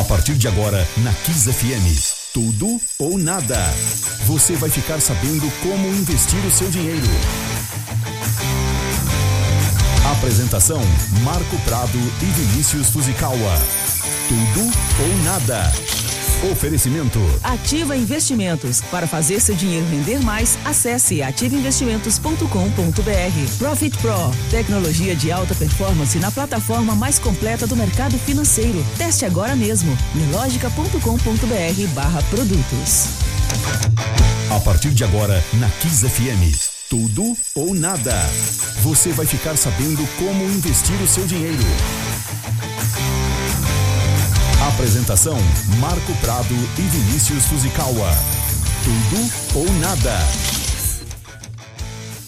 A partir de agora, na Kiss FM. Tudo ou nada. Você vai ficar sabendo como investir o seu dinheiro. Apresentação: Marco Prado e Vinícius Fuzikawa. Tudo ou nada. Oferecimento. Ativa Investimentos. Para fazer seu dinheiro render mais, acesse ativainvestimentos.com.br. Profit Pro. Tecnologia de alta performance na plataforma mais completa do mercado financeiro. Teste agora mesmo. Milogica.com.br barra produtos. A partir de agora, na Kiss FM. Tudo ou nada. Você vai ficar sabendo como investir o seu dinheiro. Apresentação: Marco Prado e Vinícius Fuzikawa. Tudo ou nada.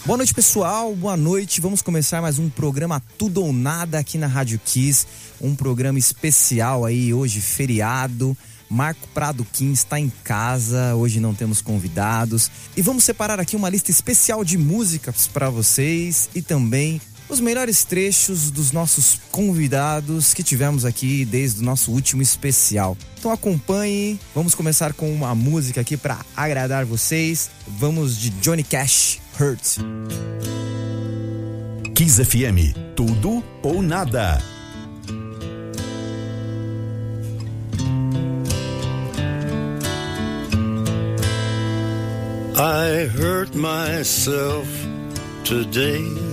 Boa noite, pessoal. Boa noite. Vamos começar mais um programa Tudo ou Nada aqui na Rádio Kiss. Um programa especial aí, hoje, feriado. Marco Prado Kim está em casa, hoje não temos convidados. E vamos separar aqui uma lista especial de músicas para vocês e também os melhores trechos dos nossos convidados que tivemos aqui desde o nosso último especial. Então acompanhe, vamos começar com uma música aqui para agradar vocês. Vamos de Johnny Cash, Hurt. Kiss FM, tudo ou nada. I hurt myself today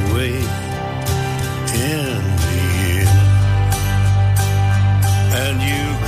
And you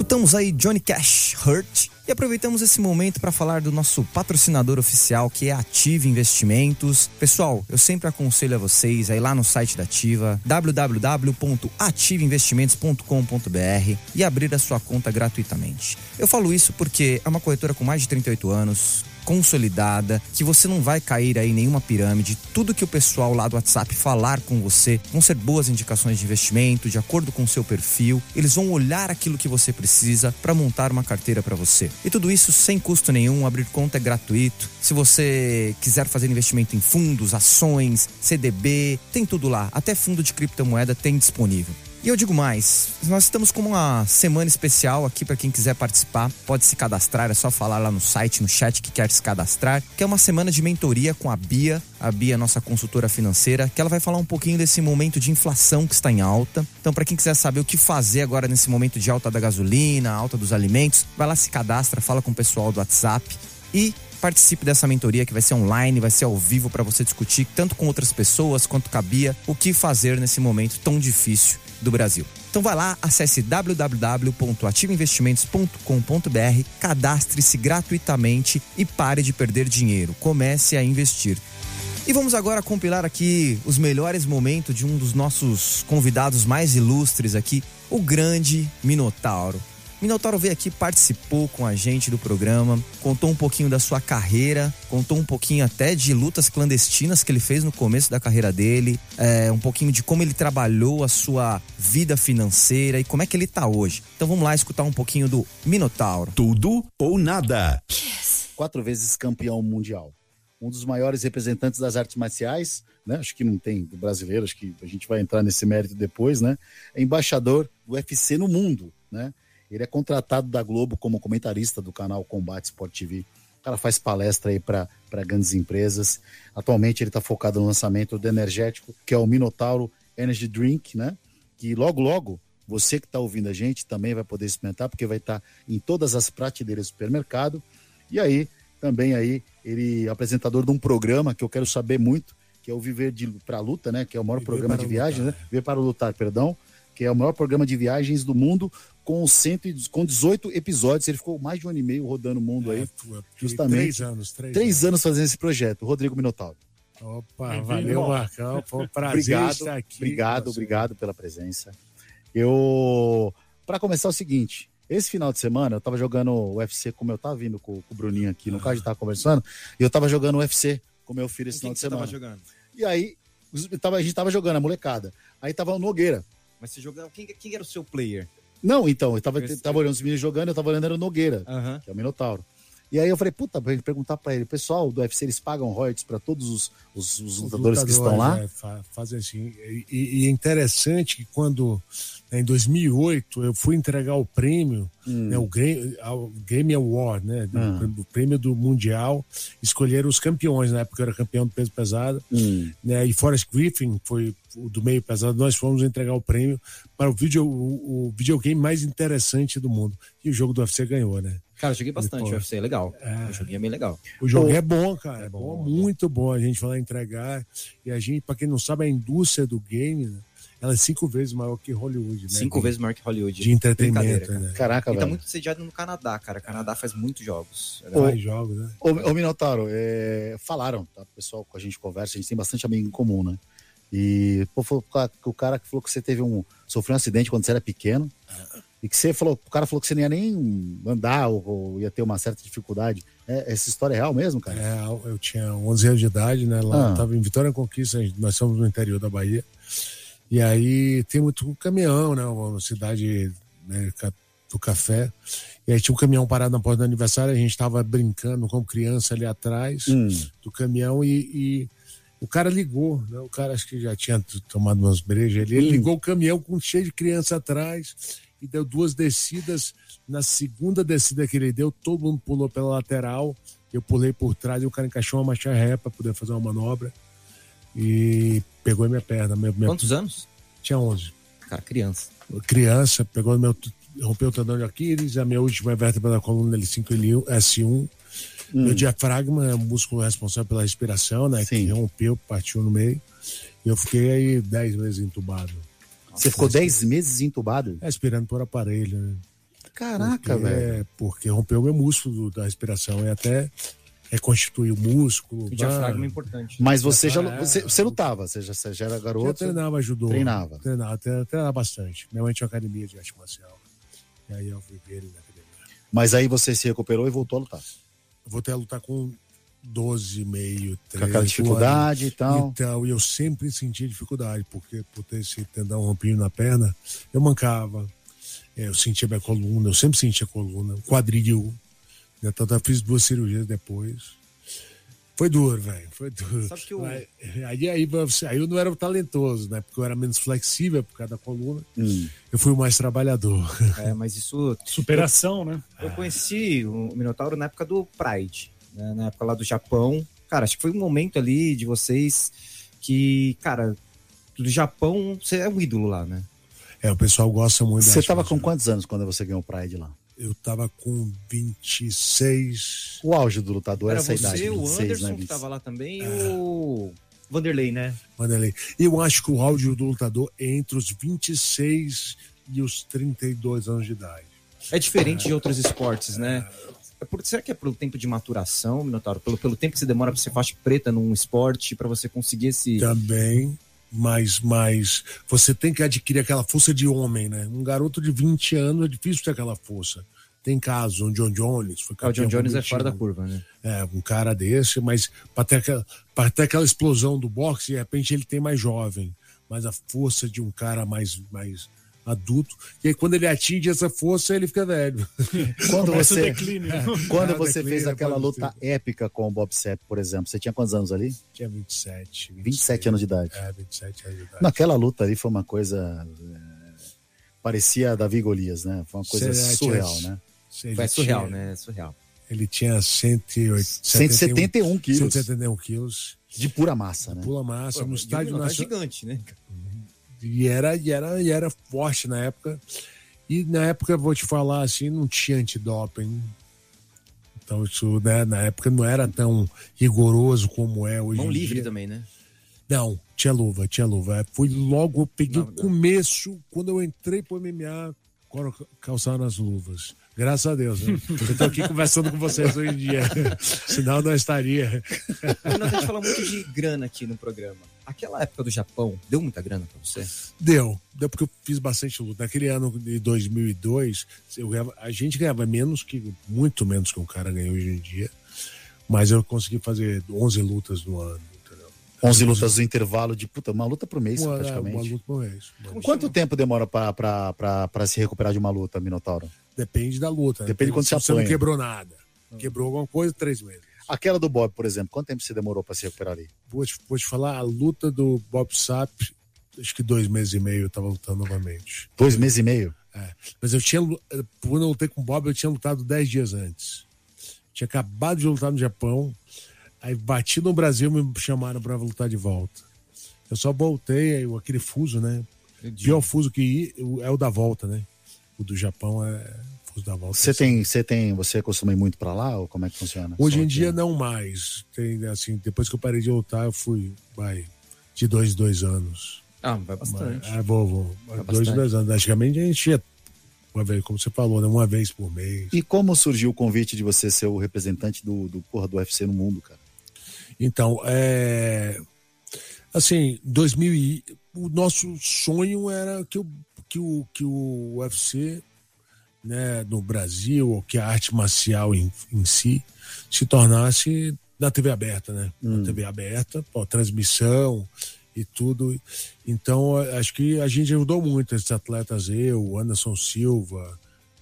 Escutamos aí Johnny Cash, Hurt. E aproveitamos esse momento para falar do nosso patrocinador oficial, que é a Ative Investimentos. Pessoal, eu sempre aconselho a vocês a ir lá no site da Ativa, www.ativeinvestimentos.com.br e abrir a sua conta gratuitamente. Eu falo isso porque é uma corretora com mais de 38 anos, consolidada, que você não vai cair aí em nenhuma pirâmide. Tudo que o pessoal lá do WhatsApp falar com você vão ser boas indicações de investimento, de acordo com o seu perfil. Eles vão olhar aquilo que você precisa para montar uma carteira para você. E tudo isso sem custo nenhum, abrir conta é gratuito. Se você quiser fazer investimento em fundos, ações, CDB, tem tudo lá. Até fundo de criptomoeda tem disponível. E eu digo mais, nós estamos com uma semana especial aqui para quem quiser participar, pode se cadastrar, é só falar lá no site, no chat que quer se cadastrar, que é uma semana de mentoria com a Bia, a Bia, nossa consultora financeira, que ela vai falar um pouquinho desse momento de inflação que está em alta. Então, para quem quiser saber o que fazer agora nesse momento de alta da gasolina, alta dos alimentos, vai lá se cadastra, fala com o pessoal do WhatsApp e participe dessa mentoria que vai ser online, vai ser ao vivo para você discutir tanto com outras pessoas quanto com a Bia o que fazer nesse momento tão difícil do Brasil. Então vai lá, acesse www.ativoinvestimentos.com.br, cadastre-se gratuitamente e pare de perder dinheiro. Comece a investir. E vamos agora compilar aqui os melhores momentos de um dos nossos convidados mais ilustres aqui, o grande Minotauro. Minotauro veio aqui, participou com a gente do programa, contou um pouquinho da sua carreira, contou um pouquinho até de lutas clandestinas que ele fez no começo da carreira dele, é, um pouquinho de como ele trabalhou a sua vida financeira e como é que ele tá hoje. Então vamos lá escutar um pouquinho do Minotauro. Tudo ou nada. Quatro vezes campeão mundial. Um dos maiores representantes das artes marciais, né? Acho que não tem brasileiro, acho que a gente vai entrar nesse mérito depois, né? É embaixador do UFC no mundo, né? Ele é contratado da Globo como comentarista do canal Combate Sport TV. O cara faz palestra aí para grandes empresas. Atualmente ele está focado no lançamento do energético, que é o Minotauro Energy Drink, né? Que logo, logo, você que está ouvindo a gente também vai poder experimentar, porque vai estar tá em todas as prateleiras do supermercado. E aí, também aí, ele é apresentador de um programa que eu quero saber muito, que é o Viver para a Luta, né? Que é o maior Viver programa de viagem, né? Viver para lutar, perdão que é o maior programa de viagens do mundo, com, cento, com 18 episódios. Ele ficou mais de um ano e meio rodando o mundo é, aí. Justamente. Três anos. Três, três anos. anos fazendo esse projeto. Rodrigo Minotauro. Opa, valeu, Marcão. Foi um prazer obrigado, estar aqui. Obrigado, obrigado pela presença. Eu. Para começar, é o seguinte. Esse final de semana eu tava jogando UFC, como eu tava vindo com, com o Bruninho aqui, no caso a gente tava conversando, e eu tava jogando UFC com meu filho esse final de semana. Tava jogando? E aí, a gente tava jogando a molecada. Aí tava o Nogueira, mas você jogava. Quem, quem era o seu player? Não, então, eu tava, tava olhando os meninos jogando, eu tava olhando era o Nogueira, que é o Minotauro. E aí eu falei, puta, pra gente perguntar pra ele, pessoal do UFC, eles pagam royalties para todos os, os, os, os lutadores, que estão lá? É, fazem assim. E, e, é interessante que quando, né, em 2008, eu fui entregar o prêmio, hum. né, o Game, Game Award, né, hum. o prêmio do Mundial, escolheram os campeões, na época eu era campeão do peso pesado, hum. né, e Forrest Griffin foi do meio pesado, nós fomos entregar o prêmio para o, video, o, o videogame mais interessante do mundo. E o jogo do UFC ganhou, né? Cara, eu joguei bastante o UFC, é legal. É. O joguinho é bem legal. O jogo Pô, é bom, cara. É bom, bom, muito bom. A gente vai lá entregar. E a gente, para quem não sabe, a indústria do game, né? ela é cinco vezes maior que Hollywood, né? Cinco de, vezes maior que Hollywood. De entretenimento, né? Caraca, E tá muito sediado no Canadá, cara. O Canadá faz muitos jogos. É faz jogos, né? Ô, ô Minotauro, é, falaram, tá? O pessoal com a gente conversa, a gente tem bastante amigo em comum, né? E pô, o cara que falou que você teve um. sofreu um acidente quando você era pequeno. E que você falou, o cara falou que você não ia nem andar ou, ou ia ter uma certa dificuldade. É, essa história é real mesmo, cara? É, eu tinha 11 anos de idade, né? Lá ah. tava em Vitória Conquista, nós somos no interior da Bahia. E aí tem muito caminhão, né? Uma cidade né, do café. E aí tinha um caminhão parado na porta do aniversário, a gente tava brincando como criança ali atrás hum. do caminhão e, e o cara ligou, né? O cara acho que já tinha tomado umas brejas ali. Ele hum. ligou o caminhão com cheio de criança atrás e deu duas descidas. Na segunda descida que ele deu, todo mundo pulou pela lateral. Eu pulei por trás e o cara encaixou uma marcha ré para poder fazer uma manobra. E pegou minha perna. Minha, minha... Quantos anos? Tinha 11. Cara, criança. Criança, pegou meu. Rompeu o tendão de Aquiles, a minha última vértebra da coluna L5 S1 Hum. Meu diafragma é o músculo responsável pela respiração, né? Sim. Que rompeu, partiu no meio. E eu fiquei aí 10 meses entubado. Você ficou 10 meses entubado? É, esperando por aparelho, né? Caraca, porque, velho. Porque rompeu meu músculo da respiração e até reconstituir o músculo. O diafragma é importante. Mas você já É, você, você lutava, você já, você já era Eu garoto. treinava, ajudou. Treinava. Treinava, treinava, treinava bastante. Minha mãe tinha uma academia de arte marcial. E aí eu fui ver ele na academia. Mas aí você se recuperou e voltou a lutar. Eu voltei a lutar com 12, meio, 13 Com aquela dificuldade e tal. Então, e eu sempre senti dificuldade, porque por ter esse tendão rompido na perna, eu mancava. É, Eu sentia minha coluna, eu sempre sentia coluna, quadril. Né? Tanto eu fiz duas cirurgias depois. Foi duro, velho. Foi duro. Sabe que o- Mas, aí, aí, você- aí eu não era talentoso, né? Porque eu era menos flexível por causa da coluna. Hum. Eu fui o mais trabalhador. É, mas isso. Superação, né? Eu conheci o Minotauro na época do Pride, né? na época lá do Japão. Cara, acho que foi um momento ali de vocês que, cara, do Japão, você é um ídolo lá, né? É, o pessoal gosta muito da Você arte tava com marcial. quantos anos quando você ganhou o Pride lá? Eu tava com 26. O auge do lutador Era era essa você, idade, o 26, Anderson né? que 20. tava lá também e o Vanderlei, né? Vanderlei. Eu acho que o áudio do lutador é entre os 26 e os 32 anos de idade. É diferente de outros esportes, né? É por, será que é pelo tempo de maturação, Minotauro? Pelo, pelo tempo que você demora pra ser faixa preta num esporte, pra você conseguir esse. Também, mas, mas você tem que adquirir aquela força de homem, né? Um garoto de 20 anos é difícil ter aquela força. Tem casos, o John Jones foi Ah, o John campeão Jones é fora da curva, né? É, um cara desse, mas para ter, aquela- pra ter aquela explosão do boxe, de repente ele tem mais jovem, mas a força de um cara mais, mais adulto, e aí quando ele atinge essa força, ele fica velho. Quando você, declínio. quando É, você fez aquela luta épica com o Bob Sepp, por exemplo, você tinha quantos anos ali? Tinha 27. 27 anos de idade. É, 27 anos de idade. Naquela luta ali foi uma coisa. é, Parecia Davi Golias, né? Foi uma coisa Será que surreal, é- né? Ele Foi surreal, tinha- né? É surreal. Ele tinha 108, 171 quilos 171 quilos. de pura massa, né? Pula massa Pô, no estádio é nacional. gigante, né? E era, e, era, e era forte na época. E na época, vou te falar assim, não tinha antidoping. Então, isso, né, na época não era tão rigoroso como é hoje. Mão em livre dia. também, né? Não, tinha luva, tinha luva. Foi logo, eu peguei Não, o não. começo, quando eu entrei pro MMA, calçaram as luvas. Graças a Deus, né? Eu tô aqui conversando com vocês hoje em dia. Senão eu não estaria. Nós a gente fala muito de grana aqui no programa. Aquela época do Japão, deu muita grana pra você? Deu, deu porque eu fiz bastante luta. Naquele ano de 2002, eu ganhava- a gente ganhava menos que, muito menos que um cara ganha hoje em dia. Mas eu consegui fazer 11 lutas no ano. Entendeu? 11 lutas no intervalo de puta, uma luta por mês, Uma, praticamente. uma luta por mês. Quanto tempo demora pra se recuperar de uma luta, Minotauro? Depende da luta. né? Depende de quanto Se você você não apanha. quebrou nada. Quebrou alguma coisa, três meses. Aquela do Bob, por exemplo, quanto tempo você demorou pra se recuperar ali? Vou te, vou te falar, a luta do Bob Sapp, acho que dois meses e meio eu tava lutando novamente. Dois meses e meio? É. Mas eu tinha, quando eu lutei com o Bob, eu tinha lutado dez dias antes. Tinha acabado de lutar no Japão, aí bati no Brasil e me chamaram pra lutar de volta. Eu só voltei, aí aquele fuso, né? O pior fuso que ir é o da volta, né? O do Japão é fuso da volta. Você tem, você tem, você costuma ir muito pra lá ou como é que funciona? Hoje Só em dia não mais. Tem, assim, depois que eu parei de lutar, eu fui, vai, de dois, dois anos. Ah, vai bastante. É, vou, vou. Vai dois, bastante. dois anos. Antigamente a gente ia, uma vez, como você falou, né? Uma vez por mês. E como surgiu o convite de você ser o representante do, do porra do UFC no mundo, cara? Então, é. Assim, 2000 e, o nosso sonho era que o, que o, que o UFC, né, no Brasil, ou que a arte marcial em, em si, se tornasse na TV aberta, né? Na TV aberta, pô, transmissão e tudo. Então, acho que a gente ajudou muito esses atletas, eu, Anderson Silva,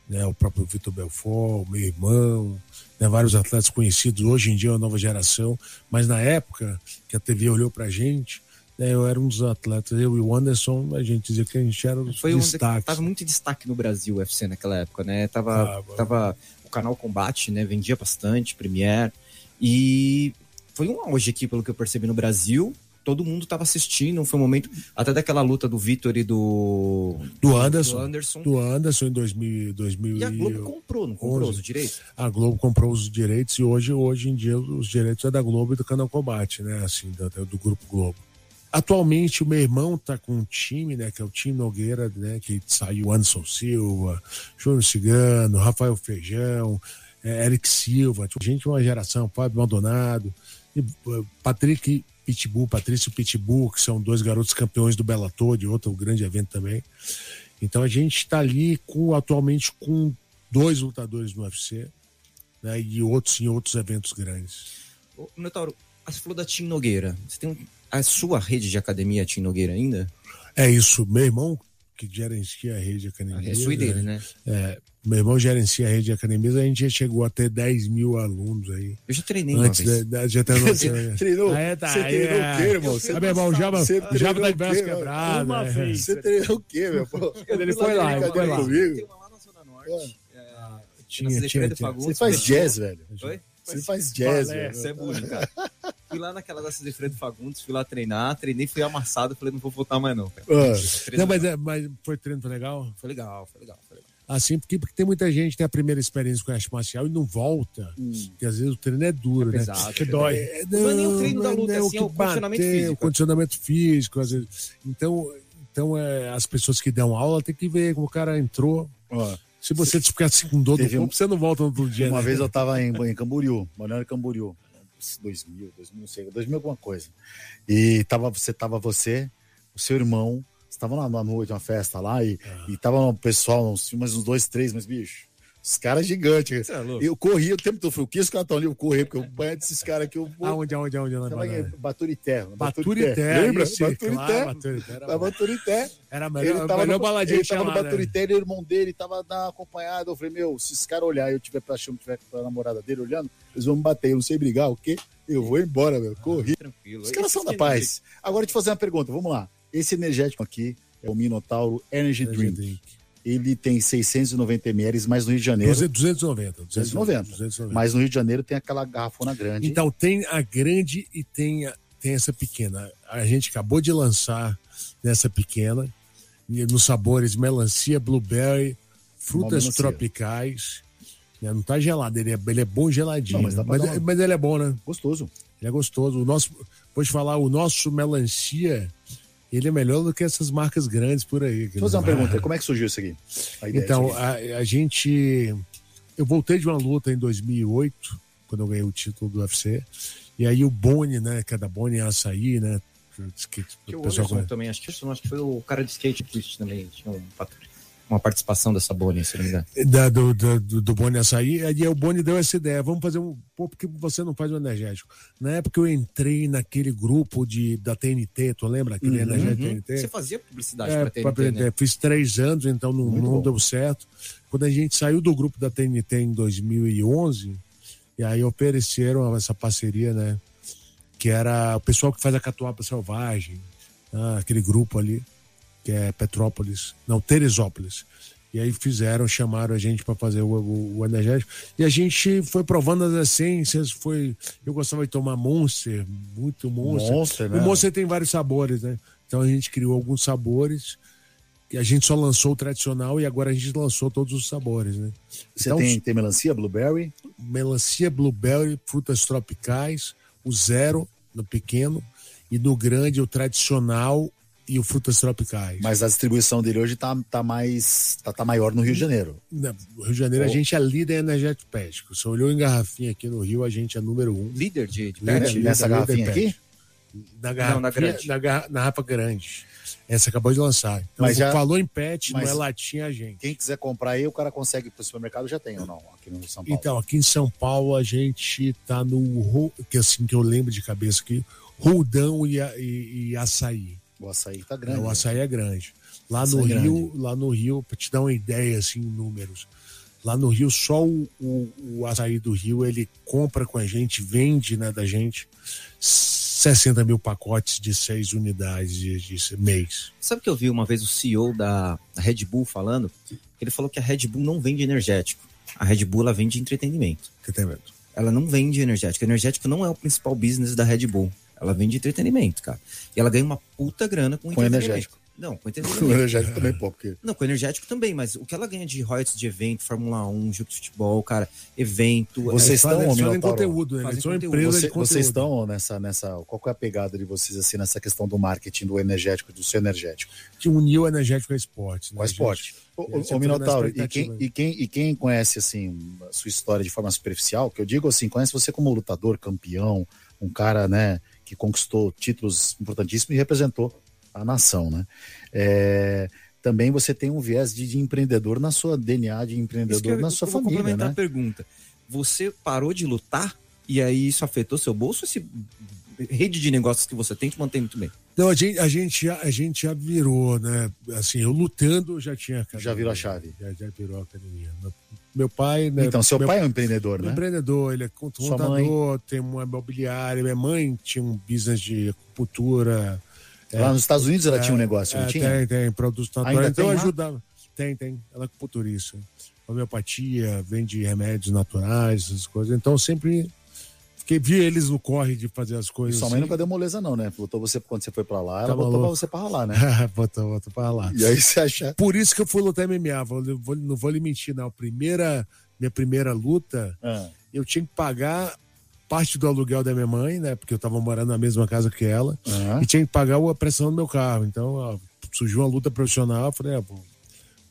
né, o próprio Vitor Belfort, meu irmão, né, vários atletas conhecidos hoje em dia, a nova geração, mas na época que a TV olhou pra gente, eu era um dos atletas, eu e o Anderson, a gente dizia que a gente era os Foi um destaques. tava muito em destaque no Brasil o UFC naquela época, né? Tava, Tava. tava o canal Combate, né? Vendia bastante, Premiere. E foi um auge aqui, pelo que eu percebi no Brasil. Todo mundo tava assistindo. Foi um momento até daquela luta do Vitor e do, do Anderson, do Anderson. do Anderson em 2000, 2000 E a Globo comprou, não comprou 11. os direitos? a Globo comprou os direitos e hoje, hoje em dia os direitos é da Globo e do canal Combate, né? Assim, do, do Grupo Globo. Atualmente o meu irmão tá com um time, né, que é o time Nogueira, né, que saiu Anderson Silva, Júnior Cigano, Rafael Feijão, é, Eric Silva, tipo, gente uma geração, Fábio Maldonado, e, Patrick Pitbull, Patrício Pitbull, que são dois garotos campeões do Bellator, de outro grande evento também. Então a gente está ali com atualmente com dois lutadores no UFC, né, e outros em outros eventos grandes. Ô, Notauro, você falou da Tim Nogueira. Você tem a sua rede de academia Tim Nogueira ainda? É isso, meu irmão que gerencia a rede de academia. É sua e dele, né? É, meu irmão gerencia a rede de academias, a gente já chegou a ter 10 mil alunos aí. Eu já treinei uma Antes vez. da, da, já treinou, Você treinou? Ah, é, tá, Você treinou é. o quê, irmão? Você, Ah, meu irmão, já, você já treinou tá o de braço quê, quebrado. Uma é. vez. Você treinou o quê, meu? Pô? Ele foi lá, ele foi lá. Comigo? Tem uma lá na Zona Norte. Ah. é, Tinha, na tinha, tinha. Você faz fechou. jazz, velho. Oi? Você faz jazz, velho. Isso é bullying, cara. Fui lá naquela da Cezefredo Fagundes, fui lá treinar, treinei, fui amassado, falei, não vou voltar mais não, cara. Ah. Não, mas, é, mas foi treino foi legal? Foi legal, foi legal, foi legal. Assim, porque, porque tem muita gente que tem a primeira experiência com arte marcial e não volta. Porque às vezes o treino é duro, né? pesado, Que é dói. pesado. Não é nem o treino da luta, é assim, é o condicionamento bater, físico. O condicionamento físico, às vezes. Então, então é, as pessoas que dão aula têm que ver como o cara entrou. Ó, Se você ficar com dor do um- corpo, você não volta no outro dia. Uma né? vez eu tava em, em Camboriú, Balneário Camboriú, 2000, 2000, não sei, 2000 alguma coisa. E tava, você tava você, o seu irmão, estavam lá numa noite, uma festa lá, e, e tava um pessoal, uns, uns dois, três, mas bicho, os caras gigantes. É. Eu corri o tempo todo, eu falei, o que os caras estão ali? Eu corri, porque eu banho desses caras aqui, eu vou. Aonde, aonde, aonde? aonde, Tava em aonde? Baturité. Baturité. Lembra? isso, claro, Baturité. Baturité. Era, Tava Baturité. era a Ele melhor, tava, melhor no, baladinha ele que tava tinha no lá, né? Baturité, ele, o irmão dele tava na acompanhada. Eu falei, meu, se esse cara olhar e eu tiver pra chama, tiver com a namorada dele olhando, eles vão me bater. Eu não sei brigar, o quê? Eu vou embora, meu. Corri. Tranquilo. Os caras são da Esse paz. Agora, te fazer uma pergunta, vamos lá. Esse energético aqui é o Minotauro Energy Energy Drink. Drink. Ele tem 690 ml, mas no Rio de Janeiro. 290. 290. 290. Mas no Rio de Janeiro tem aquela garrafona grande. Então tem a grande e tem, a- tem essa pequena. A gente acabou de lançar nessa pequena, nos sabores melancia, blueberry, frutas melancia. tropicais. né? Não tá gelado, ele é, ele é bom geladinho. Não, mas mas, pra mas, uma- ele é bom, né? Gostoso. Ele é gostoso. O nosso, vou te falar, o nosso melancia, ele é melhor do que essas marcas grandes por aí. Deixa eu fazer uma pergunta. Como é que surgiu isso aqui? A Então, aqui. a, a gente. Eu voltei de uma luta em 2008, quando eu ganhei o título do UFC. E aí o Boni, né? Que é da Boni Açaí, né? Que, Que o pessoal também, acho que, acho que foi o cara de skate twist também, tinha um pat- uma participação dessa Bonnie, se não me engano. da, do, do, do, Boni Açaí, aí o Boni deu essa ideia, vamos fazer um, pô, porque você não faz um energético. Na época eu entrei naquele grupo de, da TNT, tu lembra aquele energético TNT? Você fazia publicidade É, pra pra TNT, TNT, né? Fiz três anos, então não, não deu certo. Quando a gente saiu do grupo da TNT em 2011, e aí ofereceram essa parceria, né? Que era o pessoal que faz a Catuaba Selvagem, ah, aquele grupo ali, que é Petrópolis, não, Teresópolis. E aí fizeram, chamaram a gente para fazer o, o, o energético. E a gente foi provando as essências, foi... Eu gostava de tomar Monster, muito Monster. Monster, né? O Monster tem vários sabores, né? Então a gente criou alguns sabores e a gente só lançou o tradicional e agora a gente lançou todos os sabores, né? Você então, tem, tem melancia, blueberry? melancia, blueberry, frutas tropicais, o zero no pequeno e no grande o tradicional e o frutas tropicais. Mas a distribuição dele hoje tá, tá mais. Tá, tá maior no Rio de Janeiro. No Rio de Janeiro a Oh. gente é líder energético pet. Você olhou em garrafinha aqui no Rio, a gente é número um. Líder de, de Líder, pet? líder, Nessa líder garrafinha pet. aqui? Na garrafinha, Não, na grande. Na, garra- na garrafa grande. Essa acabou de lançar. Então, Mas já- falou em pet, mas- não é latinha a gente. Quem quiser comprar aí, o cara consegue pro supermercado já tem ou não? Aqui no São Paulo. Então, aqui em São Paulo a gente tá no que assim que eu lembro de cabeça aqui, roldão e, a- e, e açaí. O açaí tá É, grande. o açaí é grande. Lá Açaí no é Rio, lá no Rio, para te dar uma ideia assim, em números. Lá no Rio, só o, o, o açaí do Rio, ele compra com a gente, vende né, da gente 60 mil pacotes de seis unidades de, de mês. Sabe que eu vi uma vez o CEO da Red Bull falando? Ele falou que a Red Bull não vende energético. A Red Bull ela vende entretenimento. Medo? Ela não vende energético. Energético não é o principal business da Red Bull. Ela vende entretenimento, cara. E ela ganha uma puta grana com, Com entretenimento. energético. Não, com energético. com energético também, pô. Porque... Não, com energético também, mas o que ela ganha de royalties de evento, Fórmula 1, jogo de futebol, cara, evento. Vocês estão, fazem, fazem conteúdo, né? Eles são empresa Você, de conteúdo. Vocês estão nessa, nessa. Qual é a pegada de vocês, assim, nessa questão do marketing, do energético, do seu energético? De unir o energético ao esporte. Né, ao esporte. O, o Minotauro, e quem, e, quem, e quem conhece, assim, a sua história de forma superficial, que eu digo assim, conhece você como lutador, campeão, um cara, né, que conquistou títulos importantíssimos e representou a nação, né? É, também você tem um viés de, de, empreendedor na sua DNA de empreendedor eu, na sua eu família, vou complementar né? a pergunta. Você parou de lutar e aí isso afetou seu bolso? Esse rede de negócios que você tem te mantém muito bem? Não, a gente, a gente, a gente já virou, né? Assim, eu lutando já tinha academia. Já virou a chave. Já, já virou a academia. Meu, pai, né? Então, seu meu, pai é um empreendedor, né? empreendedor, ele é contador, tem uma imobiliária. Minha mãe tinha um business de acupuntura. Lá é, nos Estados Unidos ela é, tinha um negócio, é, tinha? Tem, tem, produtos naturais. Então eu ajudava. Tem, tem. Ela é acupunturista. Homeopatia, vende remédios naturais, essas coisas. Então sempre fiquei, vi eles no corre de fazer as coisas. E sua mãe assim. nunca deu moleza, não, né? Botou você quando você foi pra lá, ela tá botou pra você pra ralar, né? botou, botou pra ralar. E aí você acha. Por isso que eu fui lutar MMA. Vou, vou, não vou lhe mentir, não. Primeira, minha primeira luta, ah. eu tinha que pagar parte do aluguel da minha mãe, né? Porque eu tava morando na mesma casa que ela. Uhum. E tinha que pagar a pressão do meu carro. Então, ó, surgiu uma luta profissional. Eu falei, é, pô,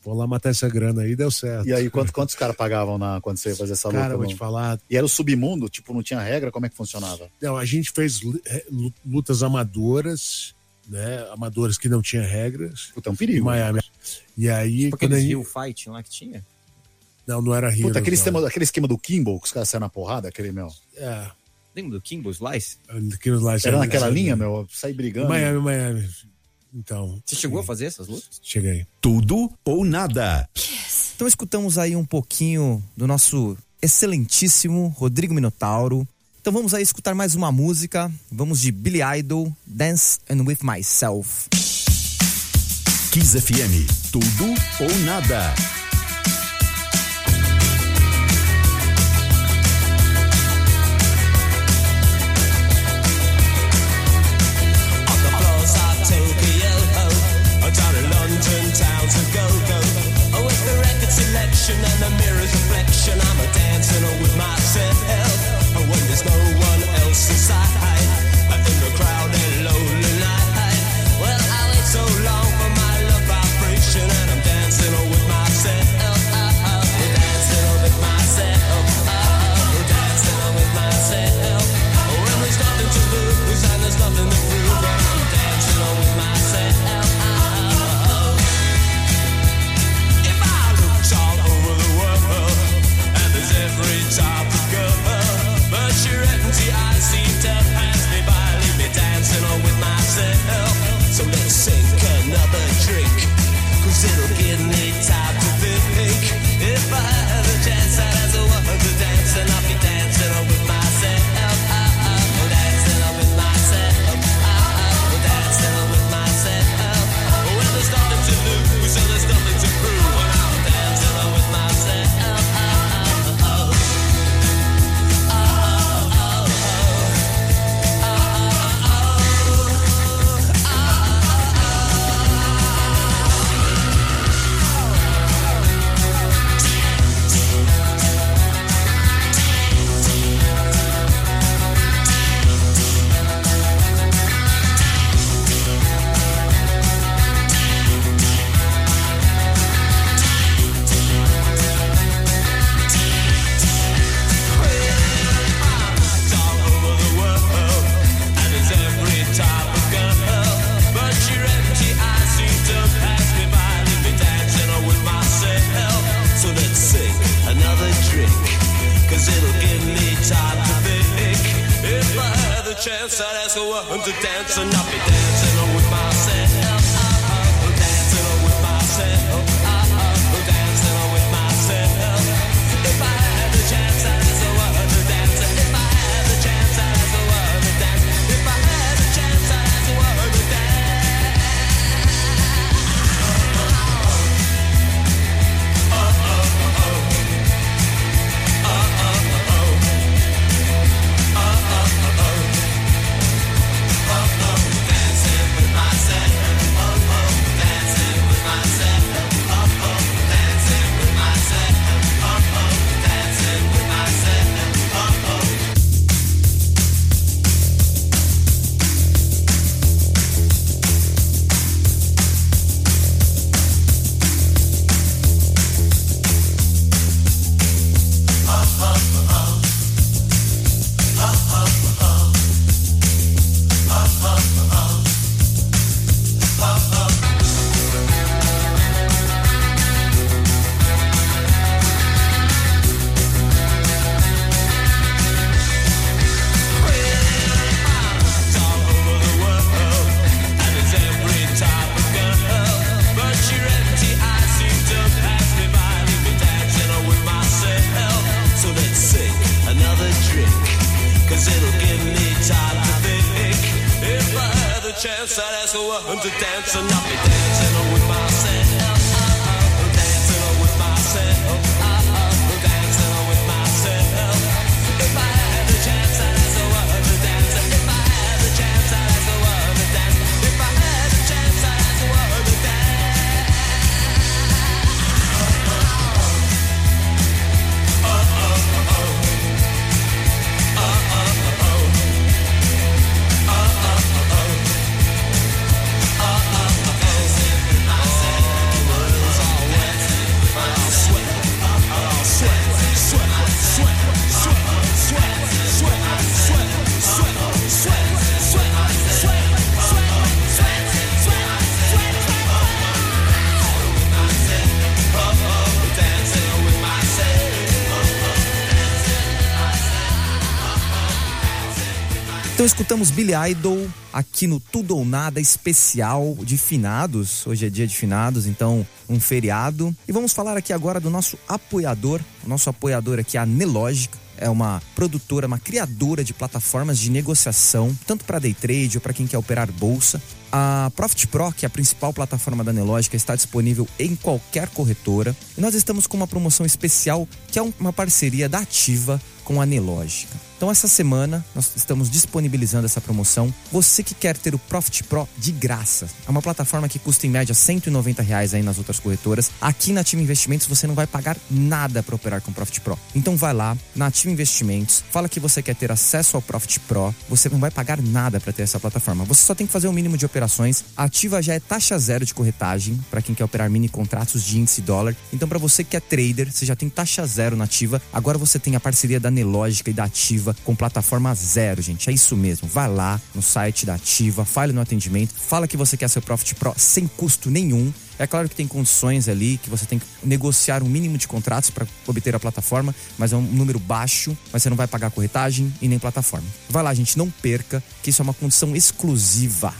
vou lá matar essa grana aí, deu certo. E aí, quanto, quantos caras pagavam na, quando você ia fazer essa luta? Cara, vou te falar. E era o submundo? Tipo, não tinha regra? Como é que funcionava? Não, a gente fez é, lutas amadoras, né? Amadoras que não tinha regras. Puta, é um perigo. Miami. Né? E aí. Tipo aquele Rio Fight lá que tinha? Não, não era Rio. Puta, aquele, esquema, aquele esquema do Kimball, que os caras saíram na porrada, aquele, meu. É. Lembra do Kimball Slice? Slice era é naquela linha, meu? Sair brigando. Miami, Miami. Então. Você chegou a fazer essas lutas? Cheguei. Tudo ou nada. Então escutamos aí um pouquinho do nosso excelentíssimo Rodrigo Minotauro. Então vamos aí escutar mais uma música. Vamos de Billy Idol, Dance and With Myself. Kiss FM, tudo ou nada. to dance and up. Escutamos Billy Idol aqui no Tudo ou Nada especial de finados. Hoje é dia de finados, então um feriado. E vamos falar aqui agora do nosso apoiador. O nosso apoiador aqui é a Nelogica. É uma produtora, uma criadora de plataformas de negociação, tanto para day trade ou para quem quer operar bolsa. A Profit Pro, que é a principal plataforma da Nelogica, está disponível em qualquer corretora. E nós estamos com uma promoção especial, que é um- uma parceria da Ativa com a Nelogica. Então essa semana nós estamos disponibilizando essa promoção. Você que quer ter o Profit Pro de graça, é uma plataforma que custa em média 190 reais aí nas outras corretoras. Aqui na Ativa Investimentos você não vai pagar nada para operar com o Profit Pro. Então vai lá na Ativa Investimentos, fala que você quer ter acesso ao Profit Pro, você não vai pagar nada para ter essa plataforma. Você só tem que fazer o mínimo de operações. A Ativa já é taxa zero de corretagem para quem quer operar mini contratos de índice dólar. Então para você que é trader, você já tem taxa zero na Ativa. Agora você tem a parceria da Nelogica e da Ativa com plataforma zero, gente. É isso mesmo. Vai lá no site da Ativa, fale no atendimento, fala que você quer seu Profit Pro sem custo nenhum. É claro que tem condições ali que você tem que negociar um mínimo de contratos para obter a plataforma, mas é um número baixo, mas você não vai pagar corretagem e nem plataforma. Vai lá, gente, não perca, que isso é uma condição exclusiva.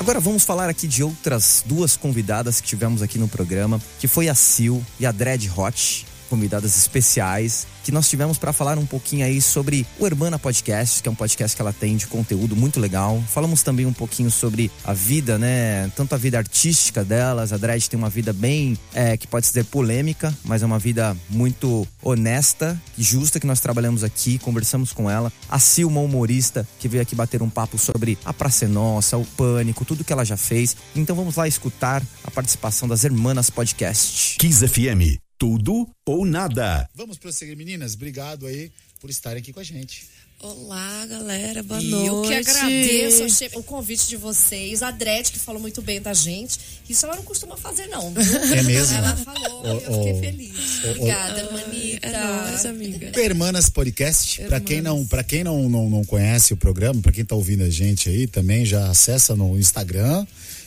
Agora vamos falar aqui de outras duas convidadas que tivemos aqui no programa, que foi a Sil e a Dread Hot, convidadas especiais, que nós tivemos para falar um pouquinho aí sobre o Hermana Podcast, que é um podcast que ela tem de conteúdo muito legal. Falamos também um pouquinho sobre a vida, né? Tanto a vida artística delas, a Dredd tem uma vida bem, é, que pode ser polêmica, mas é uma vida muito honesta e justa que nós trabalhamos aqui, conversamos com ela. A Sil, uma humorista, que veio aqui bater um papo sobre a Praça é Nossa, o Pânico, tudo que ela já fez. Então vamos lá escutar a participação das Hermanas Podcast. Kiss FM. Tudo ou nada. Vamos prosseguir, meninas. Obrigado aí por estarem aqui com a gente. Olá, galera, boa E noite. eu que agradeço achei- o convite de vocês. A Dredd, que falou muito bem da gente. Isso ela não costuma fazer, não. viu? É mesmo? Ela falou, Ô, eu fiquei feliz. ô. Obrigada, Manita. É nóis, amiga. Hermanas Podcast, para quem não, para quem não, não, não conhece o programa, para quem tá ouvindo a gente aí, também já acessa no Instagram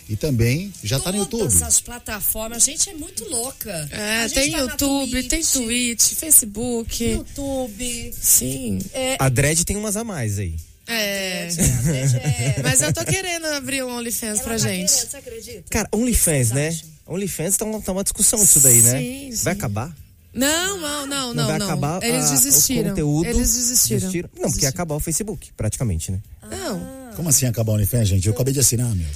e também já tá no YouTube. Todas as plataformas. A gente é muito louca. É, A gente tem tá na YouTube, Twitch, tem Twitch, Facebook. YouTube. Sim. É, A Dread tem umas a mais aí. É. é- Mas eu tô querendo abrir um OnlyFans Ela pra tá gente. querendo, você acredita? Cara, OnlyFans, né? OnlyFans tá uma, tá uma discussão isso daí, né? Sim, sim. Vai acabar? Não, não, não, não. vai não. acabar Eles a- desistiram. o conteúdo? Eles desistiram. Não, porque ia Desistiram. acabar o Facebook, praticamente, né? Não. Como assim acabar o OnlyFans, gente? Eu acabei de assinar, meu.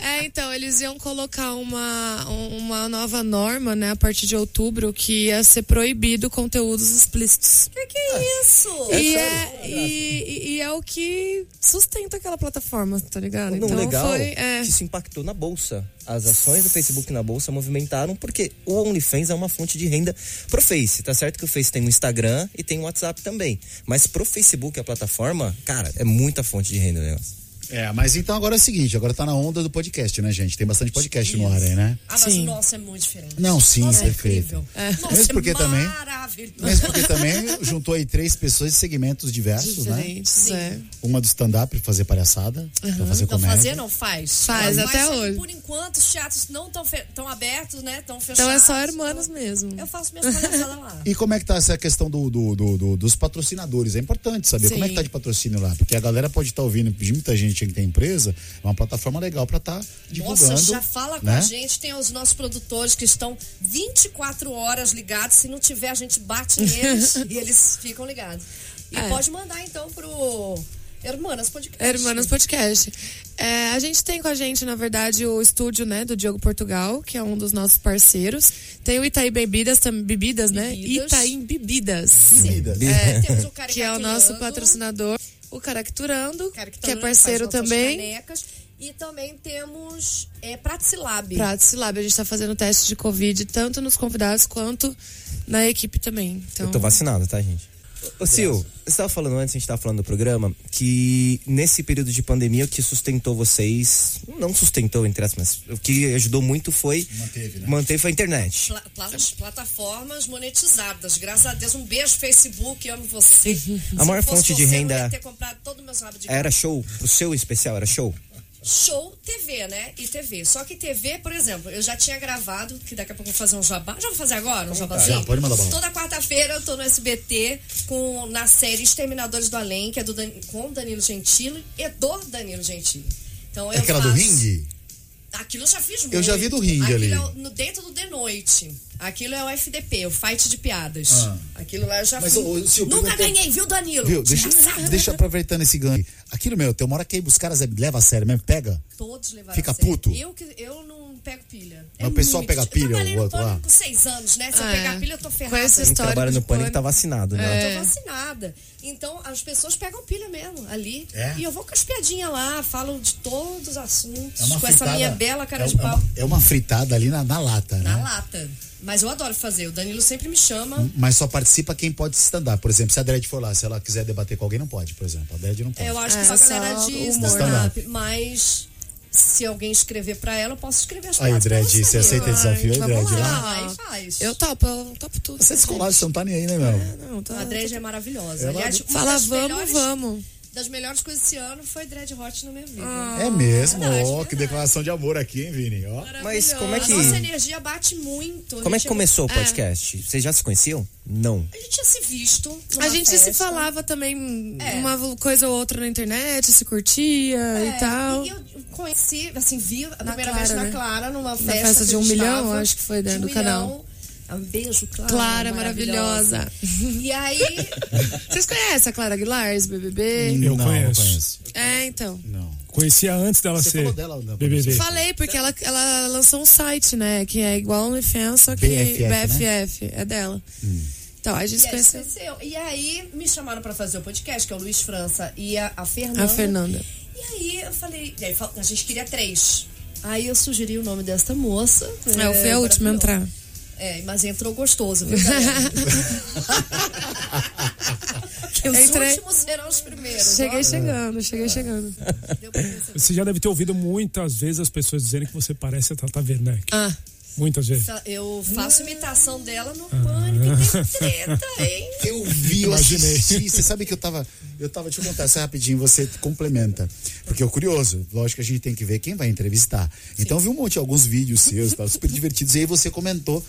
É, então, eles iam colocar uma, um- uma nova norma, né, a partir de outubro, que ia ser proibido conteúdos explícitos. Que que é isso? e, é, e, e- e é o que sustenta aquela plataforma, tá ligado? Não, então legal foi. É, que isso impactou na bolsa. As ações do Facebook na bolsa movimentaram porque o OnlyFans é uma fonte de renda pro Face. Tá certo que o Face tem o Instagram e tem o WhatsApp também. Mas pro Facebook, a plataforma, cara, é muita fonte de renda o negócio. É, mas então agora é o seguinte, agora tá na onda do podcast, né, gente? Tem bastante podcast no ar aí, né? Ah, mas Sim. o nosso é muito diferente. Não, sim, Nossa, é perfeito. incrível. Nossa, Mesmo porque é também- maravilhoso. Mesmo porque também juntou aí três pessoas de segmentos diversos, né? diferentes, é. Uma do stand-up pra fazer palhaçada, pra fazer Não comédia. fazer, não faz. Faz, Mas até só que hoje. Por enquanto, os teatros não estão abertos, né? Estão fechados. Então é só hermanos mesmo. Eu faço minhas palhaçadas lá. E como é que tá essa questão do, do- do- do- dos patrocinadores? É importante saber Sim. como é que tá de patrocínio lá, porque a galera pode estar ouvindo de muita gente marketing, que tem empresa, é uma plataforma legal para estar divulgando. Nossa, já fala com né? a gente. Tem os nossos produtores que estão 24 horas ligados. Se não tiver, a gente bate neles e eles ficam ligados. E É. pode mandar então pro Hermanas Podcast. Hermanas Podcast. É, a gente tem com a gente, na verdade, o estúdio né, do Diogo Portugal, que é um dos nossos parceiros. Tem o Itaí Bebidas, tam- bebidas, né? Bebidas. Itaí Bebidas. Bebidas. É, Temos o que é o nosso patrocinador. O Caracturando, que é parceiro também. Canecas. E também temos é, Praticilab. Praticilab, a gente tá fazendo teste de Covid, tanto nos convidados quanto na equipe também. Então, Eu tô vacinado, tá, gente? Ô, Sil, você estava falando antes, a gente estava falando do programa, que nesse período de pandemia o que sustentou vocês, não sustentou, entre aspas, mas o que ajudou muito foi Manteve, né? manter foi a internet. Pla- pla- plataformas monetizadas. Graças a Deus, um beijo, Facebook, amo você. A maior fonte de renda- Eu ia ter comprado todo meus rabos de Era show? O seu especial era show? Show TV, né? E TV. Só que TV, por exemplo, eu já tinha gravado, que daqui a pouco eu vou fazer um jabá. Já vou fazer agora um jabazinho? Já, pode mandar bala. Toda quarta-feira eu tô no SBT com, na série Exterminadores do Além, que é do Dan, com Danilo Gentili e do Danilo Gentili. Então É aquela do faço- ringue? Aquilo eu já fiz muito. Eu já vi do ringue Aquilo ali. É o- no, dentro do The Noite. Aquilo é o FDP, o Fight de Piadas. Ah. Aquilo lá eu já Mas, ô, ô, Sil, Nunca ganhei, viu, Danilo? Viu? Deixa, deixa aproveitando esse ganho. Aquilo, meu, tem uma hora que os caras levam a sério mesmo, pega. Todos levaram Fica a sério. puto? Eu, que- eu não pego pilha. Mas o pessoal muito- pega pilha, o no outro lá? pânico com seis anos, né? Se eu É. pegar pilha, eu tô ferrada. Com esse Quem histórico trabalha no pânico pânico. tá vacinado, né? Eu É. tô vacinada. Então, as pessoas pegam pilha mesmo ali. É? E eu vou com as piadinhas lá, falo de todos os assuntos. É uma com essa fritada- minha bela cara é, de é pau. é uma fritada ali na, na lata, Na né? lata. Mas eu adoro fazer. O Danilo sempre me chama. Mas só participa quem pode stand-up. Por exemplo, se a Dredd for lá, se ela quiser debater com alguém, não pode, por exemplo. A Dredd não pode. Eu acho É, que só a galera de humor. stand-up. Mas se alguém escrever pra ela, eu posso escrever as Aí, Dredd, você aceita Ai, desafio aí, vamos Dredd? lá. Lá? Vai, faz. Eu topo, eu topo tudo. Você é descolado, você não tá nem aí, né, meu? Não, tá, A Dredd é maravilhosa. Ela- Aliás, uma Fala, das vamos, melhores, vamos. Das melhores coisas esse ano foi Dread Hot na minha vida. É mesmo? Verdade, Ó, que declaração de amor aqui, hein, Vini? Ó. Mas como é A que. nossa energia bate muito. Como é que começou o podcast? Vocês já se conheciam? Não. A gente tinha se visto. numa A gente se festa. falava também É. uma coisa ou outra na internet, se curtia É, e tal. E eu conheci, assim, vi a primeira Clara, vez na né? Clara, numa festa. festa que de a um milhão, tava, acho que foi, né, de um do milhão. Um beijo, Clara. Clara, maravilhosa. E aí, Vocês conhecem a Clara Aguilar, ex-BBB? Eu não, conheço. Não conheço. É, então. Não. Conhecia antes dela Você ser falou dela, não, BBB. Falei, porque ela, ela lançou um site, né? Que é igual OnlyFans, só que BFF, né? BFF, é dela. Então, a gente e conheceu. conheceu. e aí me chamaram pra fazer o podcast, que é o Luiz França e a, a Fernanda. A Fernanda. E aí eu falei, e aí a gente queria três. Aí eu sugeri o nome desta moça. É, eu fui a última a entrar. É, mas entrou gostoso, viu, que os Entrei- últimos serão os primeiros. Cheguei ó. chegando, cheguei chegando. Você já deve ter ouvido muitas vezes as pessoas dizerem que você parece a Tata Werneck. Ah, Muitas vezes. Eu faço imitação dela no pânico. e Tem treta, hein? Eu vi, eu Imaginei. assisti. Você sabe que eu tava. Eu tava, deixa eu contar essa rapidinho, você complementa. Porque eu curioso, lógico que a gente tem que ver quem vai entrevistar. Então eu vi um monte, alguns vídeos seus, tá, super divertidos. E aí você comentou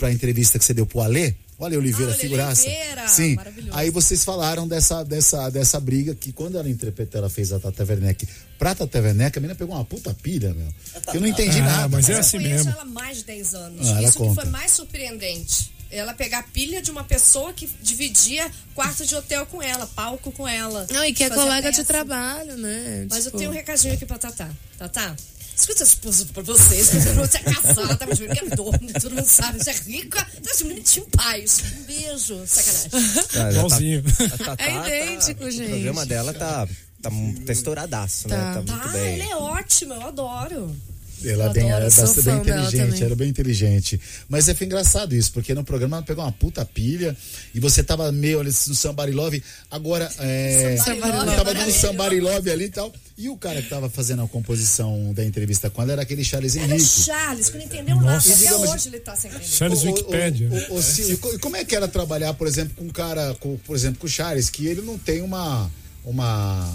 pra entrevista que você deu pro Alê. O Ale Oliveira, Ah, figuraça. Oliveira, Sim. maravilhoso. Aí vocês falaram dessa, dessa, dessa briga que quando ela interpretou, ela fez a Tata Werneck pra Tata Werneck, a menina pegou uma puta pilha, meu. Que eu não entendi Ah, nada. mas é eu assim conheço mesmo. ela mais de 10 anos. Ah, ela Isso que conta. foi mais surpreendente. Ela pegar a pilha de uma pessoa que dividia quarto de hotel com ela, palco com ela. não, e que é colega de peça. trabalho, né? Mas Tipo, eu tenho um recadinho aqui pra Tatá. Tatá, escuta esposa pra vocês. Você é casada, mas eu quero dormir, todo mundo sabe. Você é rica, então esse menino tinha um paz. Um beijo. Sacanagem. Ah, Igualzinho. Tá, a Tatá É tá- idêntico, O gente. programa dela tá, tá, tá estouradaço, né? Tá. Tá muito Tá, bem. ele é ótimo, eu adoro. Ela, Eu bem, adoro, é sou bastante bem inteligente, ela é bem inteligente. Mas é foi engraçado isso, porque no programa ela pegou uma puta pilha e você tava meio ali no Somebody Love. Agora, é. Somebody Love, tava dando. Somebody Love ali e tal. E o cara que tava fazendo a composição da entrevista com ela era aquele Charles Era Henrique. Charles, que não entendeu nada. Nossa. Até Digamos- hoje ele tá sem entender. Charles Wikipedia. ô, ô, Sil, e co- e como é que era trabalhar, por exemplo, com um cara, com, por exemplo, com o Charles, que ele não tem uma. uma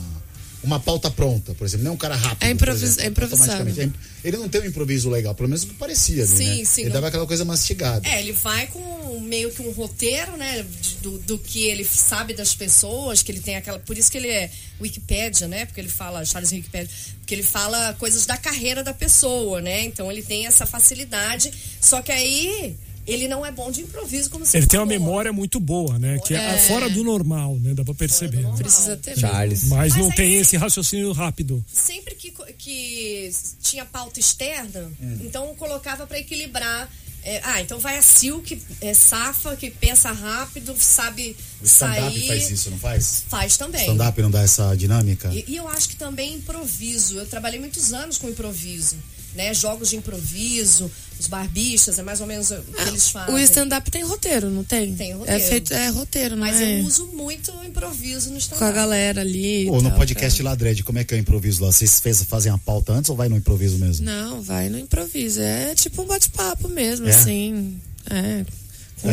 uma pauta pronta, por exemplo, não é um cara rápido. É improvis- exemplo, é improvisado. É- Ele não tem um improviso legal, pelo menos o que parecia Sim, né? sim, Ele não- dava aquela coisa mastigada. É, ele vai com meio que um roteiro, né? Do, do que ele sabe das pessoas, que ele tem aquela. Por isso que ele é Wikipédia, né? Porque ele fala, Charles Wikipédia, porque ele fala coisas da carreira da pessoa, né? Então ele tem essa facilidade. Só que aí ele não é bom de improviso, como você Ele tem uma memória muito boa, né? Que é, É. fora do normal, né? Dá pra perceber. né? Precisa ter. Charles. Mas, Mas não aí tem esse raciocínio rápido. sempre que, que tinha pauta externa, Hum. então colocava para equilibrar. É, ah, então vai a Sil, que é safa, que pensa rápido, sabe O stand-up sair. faz isso, não faz? Faz também. Stand-up não dá essa dinâmica? E, e eu acho que também improviso. Eu trabalhei muitos anos com improviso. Né? Jogos de improviso, os barbistas, é mais ou menos o que eles fazem. O stand-up tem roteiro, não tem? Tem roteiro. É feito, é roteiro, não Mas é? eu uso muito o improviso no stand-up. Com a galera ali. Ou no tal, podcast lá, Dredd, como é que é o improviso lá? Vocês fez, fazem a pauta antes ou vai no improviso mesmo? Não, vai no improviso. É tipo um bate-papo mesmo, É? assim. É.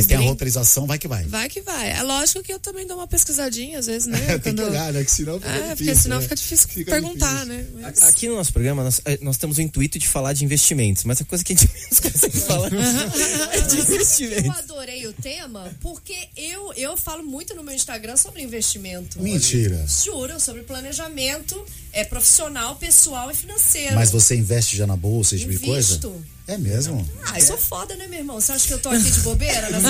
Tem a roteirização, vai que vai. Vai que vai. É lógico que eu também dou uma pesquisadinha, às vezes, né? tem que Quando- olhar, né? Que senão fica É, difícil. porque senão né? fica difícil Fica perguntar, difícil. né? Mas- Aqui no nosso programa, nós, eh, nós temos o intuito de falar de investimentos, mas a coisa que a gente menos consegue falar é de Eu investimentos. adorei o tema porque eu, eu falo muito no meu Instagram sobre investimento. Mentira. Juro, sobre planejamento é, profissional, pessoal e financeiro. Mas você investe já na bolsa, esse tipo de coisa? Invisto. É mesmo? Ah, eu sou foda, né, meu irmão? Você acha que eu tô aqui de bobeira nessa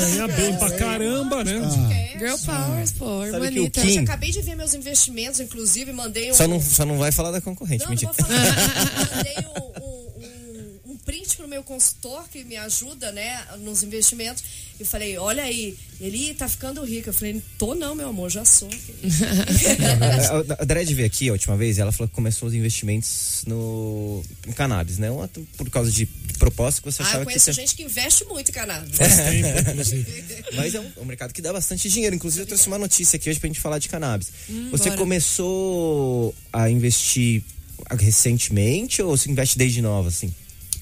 Ganha bem pra caramba, né? Ah. Girl Powers, pô, o hermanita. Kim- Eu já acabei de ver meus investimentos, inclusive, mandei um. Só não, só não vai falar da concorrente, Não, não mentira. vou falar. mandei um, um, um print pro meu consultor que me ajuda, né, nos investimentos. E falei, olha aí, ele "Ih, tá ficando rico. Eu falei, tô não, meu amor, já sou. A- A Dredd veio aqui a última vez ela falou que começou os investimentos no em cannabis, né? Uma- Por causa de propósito que você Ah, achava eu que conheço tinha- gente que investe muito em cannabis. Mas é um, é um mercado que dá bastante dinheiro. Inclusive, eu trouxe uma notícia aqui hoje pra gente falar de cannabis. Hum, você bora. começou a investir recentemente ou você investe desde nova, assim?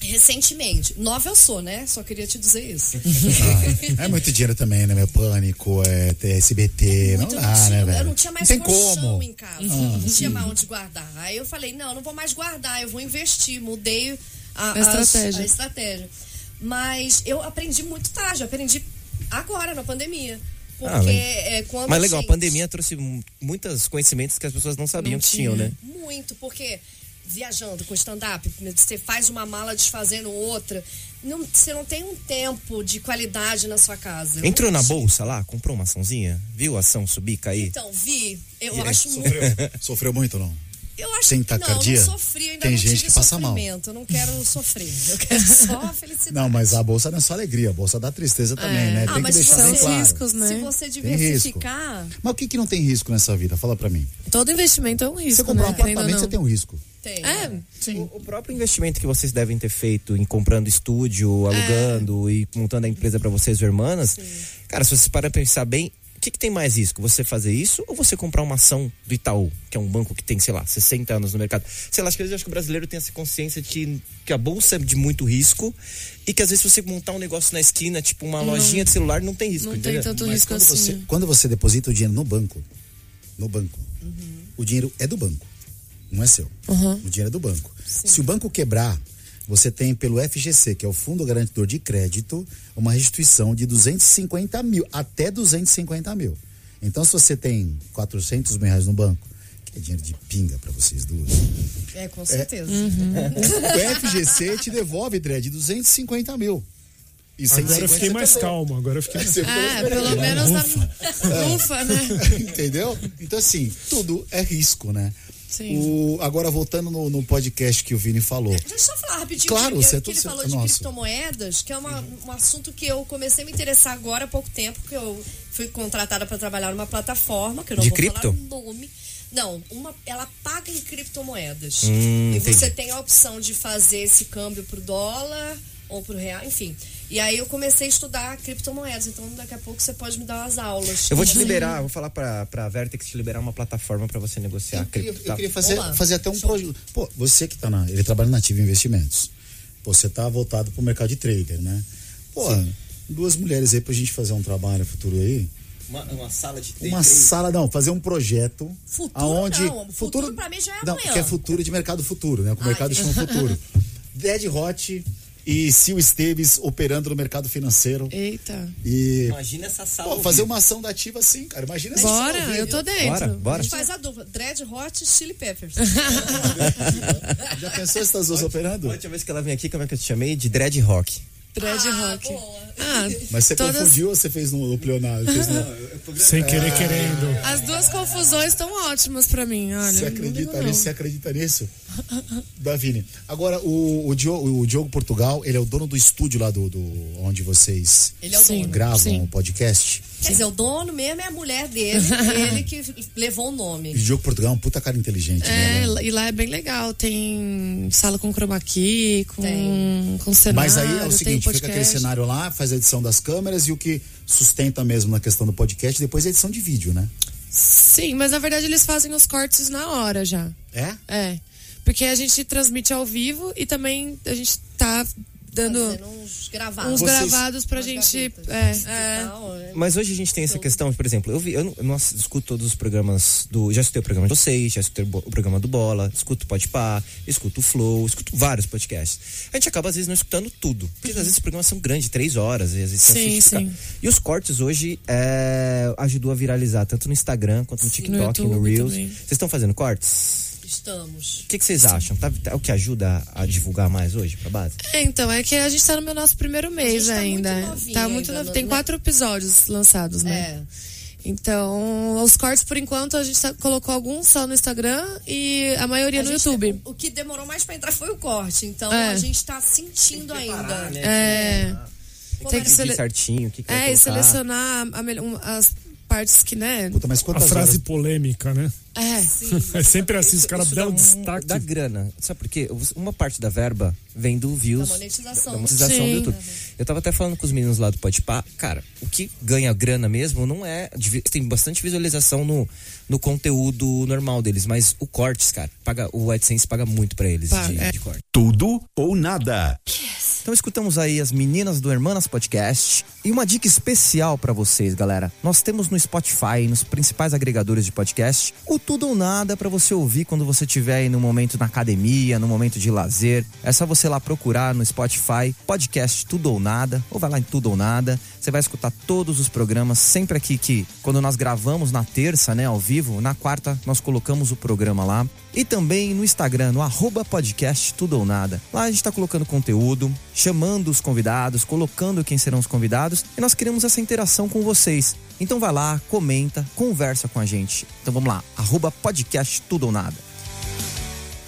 Recentemente. Nova eu sou, né? Só queria te dizer isso. Ah, é muito dinheiro também, né? Meu pânico, é ter SBT, Muito não não dá, tinha, né, velho? eu não tinha mais tem colchão como. Ah, em casa. não tinha mais onde guardar. Aí eu falei, não, eu não vou mais guardar, eu vou investir. Mudei a, A estratégia. a estratégia. Mas eu aprendi muito tarde, aprendi agora, na pandemia. Porque Ah, mas- é, quando Mas legal, a gente- pandemia trouxe mu- muitos conhecimentos que as pessoas não sabiam Não que tinham, tinha. né? Muito, porque viajando com stand-up, você faz uma mala desfazendo outra. Não, você não tem um tempo de qualidade na sua casa. Entrou na bolsa lá, comprou uma açãozinha, viu a ação subir, cair? Então, vi. Eu E acho muito. Sofreu, sofreu muito não? Eu acho Tem que não, não sofri, ainda Tem não gente que passa mal. Eu não quero sofrer. Eu quero só a felicidade. Não, mas a bolsa não é só alegria, a bolsa dá tristeza também, né? Ah, Tem que mas deixar são bem claro. riscos, né? Se você risco. diversificar, Mas o que, que não tem risco nessa vida? Fala pra mim. Todo investimento é um risco, Você comprar né? um apartamento, você tem um risco. tem. É, O, o próprio investimento que vocês devem ter feito em comprando estúdio, alugando e montando a empresa pra vocês, irmãs, cara, se vocês param pra pensar bem, que, que tem mais risco? Você fazer isso ou você comprar uma ação do Itaú, que é um banco que tem, sei lá, 60 anos no mercado? Sei lá, acho que, às vezes eu acho que o brasileiro tem essa consciência de que, que a bolsa é de muito risco e que às vezes você montar um negócio na esquina, tipo uma lojinha de celular, não tem risco, não tem entendeu? tanto Mas risco quando assim. você, quando você deposita o dinheiro no banco, no banco, o dinheiro é do banco, não é seu. O dinheiro é do banco. Se o banco quebrar, você tem pelo FGC, que é o Fundo Garantidor de Crédito, uma restituição de 250 mil, até 250 mil. Então, se você tem 400 mil reais no banco, que é dinheiro de pinga para vocês duas, É, com certeza. o FGC te devolve, Dredd, 250 mil. E Agora eu 150 fiquei mais calmo, agora eu fiquei mais Você Ah, pelo menos na... Ufa, né? Entendeu? Então, assim, tudo é risco, né? Sim. O, agora, voltando no, no podcast que o Vini falou. Deixa eu só falar rapidinho. Claro, que, você é que tudo ele certo. falou de Nossa. criptomoedas, que é uma- um assunto que eu comecei a me interessar agora há pouco tempo, porque eu fui contratada para trabalhar numa plataforma, que eu não De vou cripto? falar o nome. Não, uma, ela paga em criptomoedas. Hum, e entendi. você tem a opção de fazer esse câmbio pro dólar ou pro real, enfim. E aí eu comecei a estudar criptomoedas, então daqui a pouco você pode me dar umas aulas. Eu vou te liberar, vou falar pra, pra Vertex te liberar uma plataforma pra você negociar Eu queria, cripto. eu queria fazer, Olá. fazer até um projeto. Pô, você que tá na. Ele trabalha na Ativa Investimentos. Pô, Você tá voltado pro mercado de trader, né? Pô, duas mulheres aí pra gente fazer um trabalho futuro aí. Uma, uma sala de Uma sala, não, fazer um projeto. Futuro aonde, não, futuro pra mim já é Não, amanhã. que é futuro de mercado futuro, né? O mercado chama futuro. Dead Hot e Sil Esteves operando no mercado financeiro. Eita. E. Imagina essa sala. Fazer uma ação da ativa assim, cara. Imagina essa Bora, eu tô dentro. Bora, bora. A gente faz a dupla. Dread Hot Chili Peppers. Já pensou essas duas operando? A última vez que ela veio aqui, como é que eu te chamei? De Dread Rock. Dread Ah, Rock. boa. Ah, Mas você todas- confundiu ou você fez no, no plenário? Fez no- Sem querer, querendo. As duas confusões estão ótimas pra mim, olha. Você não acredita não. nisso? Você acredita nisso? Davine. Agora, o, o, Diogo, o Diogo Portugal, ele é o dono do estúdio lá do, do onde vocês Ele é o Sim. dono. gravam o podcast. Quer dizer, o dono mesmo é a mulher dele, ele que levou o E nome. o Diogo Portugal é um puta cara inteligente, É, né? e lá é bem legal. Tem sala com chroma key, com, Tem. com cenário. Mas aí é o seguinte, fica aquele cenário lá, faz a edição das câmeras e o que sustenta mesmo na questão do podcast, depois a edição de vídeo, né? Sim, mas na verdade eles fazem os cortes na hora já. É? É. Porque a gente transmite ao vivo e também a gente tá dando Fazendo uns gravados. uns Vocês- gravados pra Umas gente. gavetas. É, é. Não, é- Mas hoje a gente tem essa questão, por exemplo, eu vi, eu, não- eu não escuto todos os programas do. Já escutei o programa de vocês, já escutei o programa do Bola, escuto o Podpah, escuto o Flow, escuto vários podcasts. A gente acaba às vezes não escutando tudo. Porque às vezes os programas são grandes, três horas, e às vezes Sim, sim. E os cortes hoje é, ajudou a viralizar, tanto no Instagram quanto no TikTok, no, YouTube Reels. também. Vocês estão fazendo cortes? Estamos. O que, que vocês acham? Tá, tá- é o que ajuda a, a divulgar mais hoje pra base? É, então, é que a gente tá no meu nosso primeiro mês tá ainda. muito novinha tá muito novo. né? Tem quatro episódios lançados, né? É. Então, os cortes, por enquanto, a gente tá- colocou alguns só no Instagram e a maioria A no gente- YouTube. O que demorou mais pra entrar foi o corte. Então É. a gente tá sentindo ainda. É. Como Tem é que sele- certinho, o que, que É, e selecionar a melhor- um- as partes que, né? Puta, mas A quantas frase horas? polêmica, né? É. É sempre assim, os caras dão um- destaque. Da grana. Sabe por quê? Uma parte da verba vem do views. Da monetização. Da monetização Sim. do YouTube. Eu tava até falando com os meninos lá do Podpah. Cara, o que ganha grana mesmo não é... Tem bastante visualização no, no conteúdo normal deles. Mas o cortes, cara, paga, o AdSense paga muito pra eles Paga, de, é. de corte. Tudo ou nada. Então escutamos aí as meninas do Hermanas Podcast. E uma dica especial pra vocês, galera. Nós temos no Spotify nos principais agregadores de podcast o Tudo ou Nada pra você ouvir quando você estiver aí no momento na academia, no momento de lazer. É só você lá procurar no Spotify podcast Tudo ou Nada, ou vai lá em Tudo ou Nada. Você vai escutar todos os programas sempre aqui que quando nós gravamos na terça, né, ao vivo, na quarta nós colocamos o programa lá. E também no Instagram, no arroba podcast Tudo ou Nada. Lá a gente tá colocando conteúdo, chamando os convidados, colocando quem serão os convidados e nós queremos essa interação com vocês. Então vai lá, comenta, conversa com a gente. Então vamos lá, arroba podcast Tudo ou Nada.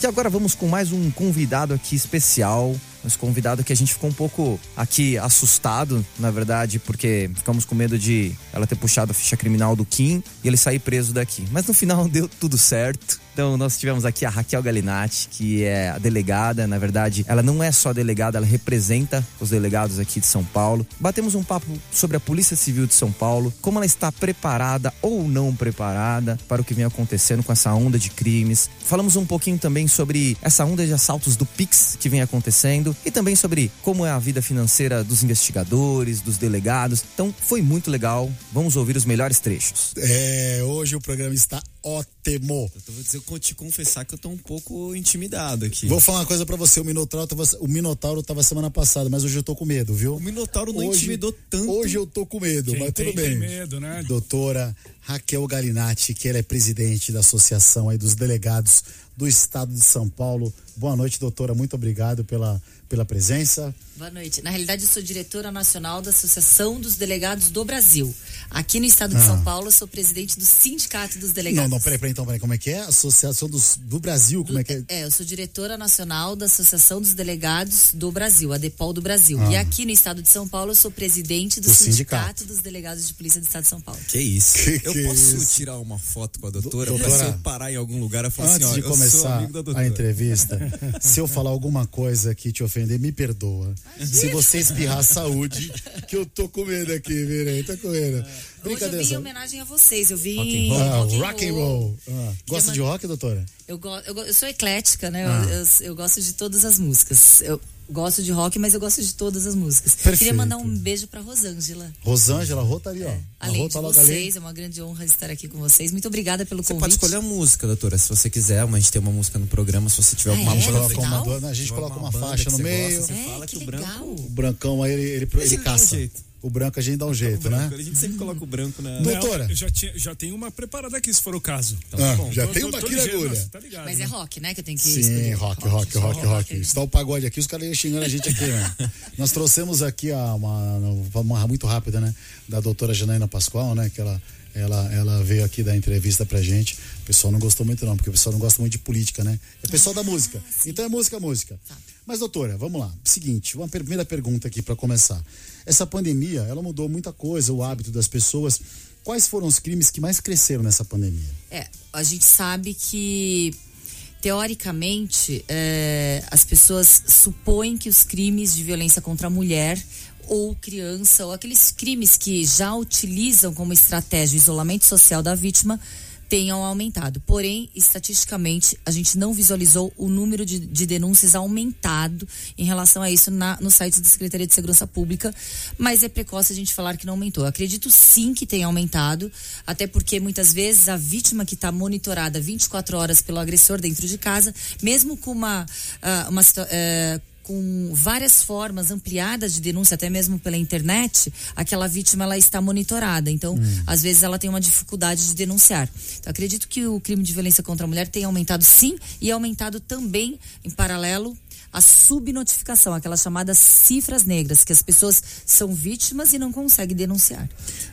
E agora vamos com mais um convidado aqui especial. Esse convidado que a gente ficou um pouco aqui assustado, na verdade, porque ficamos com medo de ela ter puxado a ficha criminal do Kim e ele sair preso daqui. Mas no final deu tudo certo. Então nós tivemos aqui a Raquel Galinatti, que é a delegada, na verdade, ela não é só delegada, ela representa os delegados aqui de São Paulo. Batemos um papo sobre a Polícia Civil de São Paulo, como ela está preparada ou não preparada para o que vem acontecendo com essa onda de crimes. Falamos um pouquinho também sobre essa onda de assaltos do Pix que vem acontecendo e também sobre como é a vida financeira dos investigadores, dos delegados. Então foi muito legal. Vamos ouvir os melhores trechos. É, hoje o programa está ótimo. Eu vou dizer, eu te confessar que eu tô um pouco intimidado aqui. Vou falar uma coisa pra você, o Minotauro tava, o Minotauro tava semana passada, mas hoje eu tô com medo, viu? O Minotauro não Hoje- intimidou tanto. Hoje eu tô com medo, Quem mas tem, tudo tem bem. medo, né? Doutora Raquel Galinatti, que ela é presidente da Associação aí dos Delegados do Estado de São Paulo. Boa noite, doutora. Muito obrigado pela, pela presença. Boa noite. Na realidade, eu sou diretora nacional da Associação dos Delegados do Brasil. Aqui no estado de Ah. São Paulo, eu sou presidente do Sindicato dos Delegados. Não, não, peraí, peraí, então, peraí, como é que é? Associação dos, do Brasil, como é que é? É, eu sou diretora nacional da Associação dos Delegados do Brasil, a DEPOL do Brasil. Ah. E aqui no estado de São Paulo, eu sou presidente do, Do sindicato. sindicato. dos Delegados de Polícia do estado de São Paulo. Que isso? Que eu que posso isso? tirar uma foto com a doutora? Do- Pra doutora, se eu parar em algum lugar, eu falo Antes assim, ó, começar a entrevista, se eu falar alguma coisa que te ofender, me perdoa. Se você espirrar saúde, que eu tô com medo aqui, Virei, tô com medo. Hoje eu vim em homenagem a vocês. Eu vim. Rock and roll. Ah, rock and rock and roll. Ah, Gosta de rock, doutora? Eu, go- eu, eu sou eclética, né? Eu- Ah. Eu, eu gosto de todas as músicas. Eu, gosto de rock, mas eu gosto de todas as músicas. Perfeito. Queria mandar um beijo pra Rosângela. Rosângela, a Rô tá ali, ó. A É, Além Rô de tá logo vocês, ali. é uma grande honra estar aqui com vocês. Muito obrigada pelo Você convite. pode escolher a música, doutora, se você quiser. Mas a gente tem uma música no programa, se você tiver Ah, alguma é? música. Uma, a gente coloca uma banda faixa no você meio. gosta, você É, fala que que o branco. O brancão aí, ele, ele, ele um caça. jeito. O branco a gente dá um jeito, né? A gente sempre coloca o branco na. Doutora. Já, tinha, já tenho uma preparada aqui, se for o caso. Então, Ah, tá bom. já Tô- tem tô- uma tô aqui na agulha. nossa, tá ligado, Mas né? é rock, né? Que eu tenho que Sim, escolher. rock, rock, rock, rock. Se tá o pagode aqui, os caras iam xingando a gente aqui, né? Nós trouxemos aqui a, uma, uma muito rápida, né? Da doutora Janaína Pascoal, né? Que ela, ela, ela veio aqui dar entrevista pra gente. O pessoal não gostou muito, não, porque o pessoal não gosta muito de política, né? É o pessoal da música. Então é música, música. Mas, doutora, vamos lá. Seguinte, uma primeira pergunta aqui pra começar. Essa pandemia, ela mudou muita coisa, o hábito das pessoas. Quais foram os crimes que mais cresceram nessa pandemia? É, a gente sabe que teoricamente é, as pessoas supõem que os crimes de violência contra a mulher ou criança ou aqueles crimes que já utilizam como estratégia o isolamento social da vítima tenham aumentado. Porém, estatisticamente, a gente não visualizou o número de, de denúncias aumentado em relação a isso na, no site da Secretaria de Segurança Pública, mas é precoce a gente falar que não aumentou. Acredito sim que tenha aumentado, até porque muitas vezes a vítima que está monitorada 24 horas pelo agressor dentro de casa, mesmo com uma, ah, uma eh, com várias formas ampliadas de denúncia, até mesmo pela internet, aquela vítima ela está monitorada. Então, às vezes ela tem uma dificuldade de denunciar. Então, acredito que o crime de violência contra a mulher tenha aumentado sim e aumentado também em paralelo a subnotificação, aquelas chamadas cifras negras, que as pessoas são vítimas e não conseguem denunciar.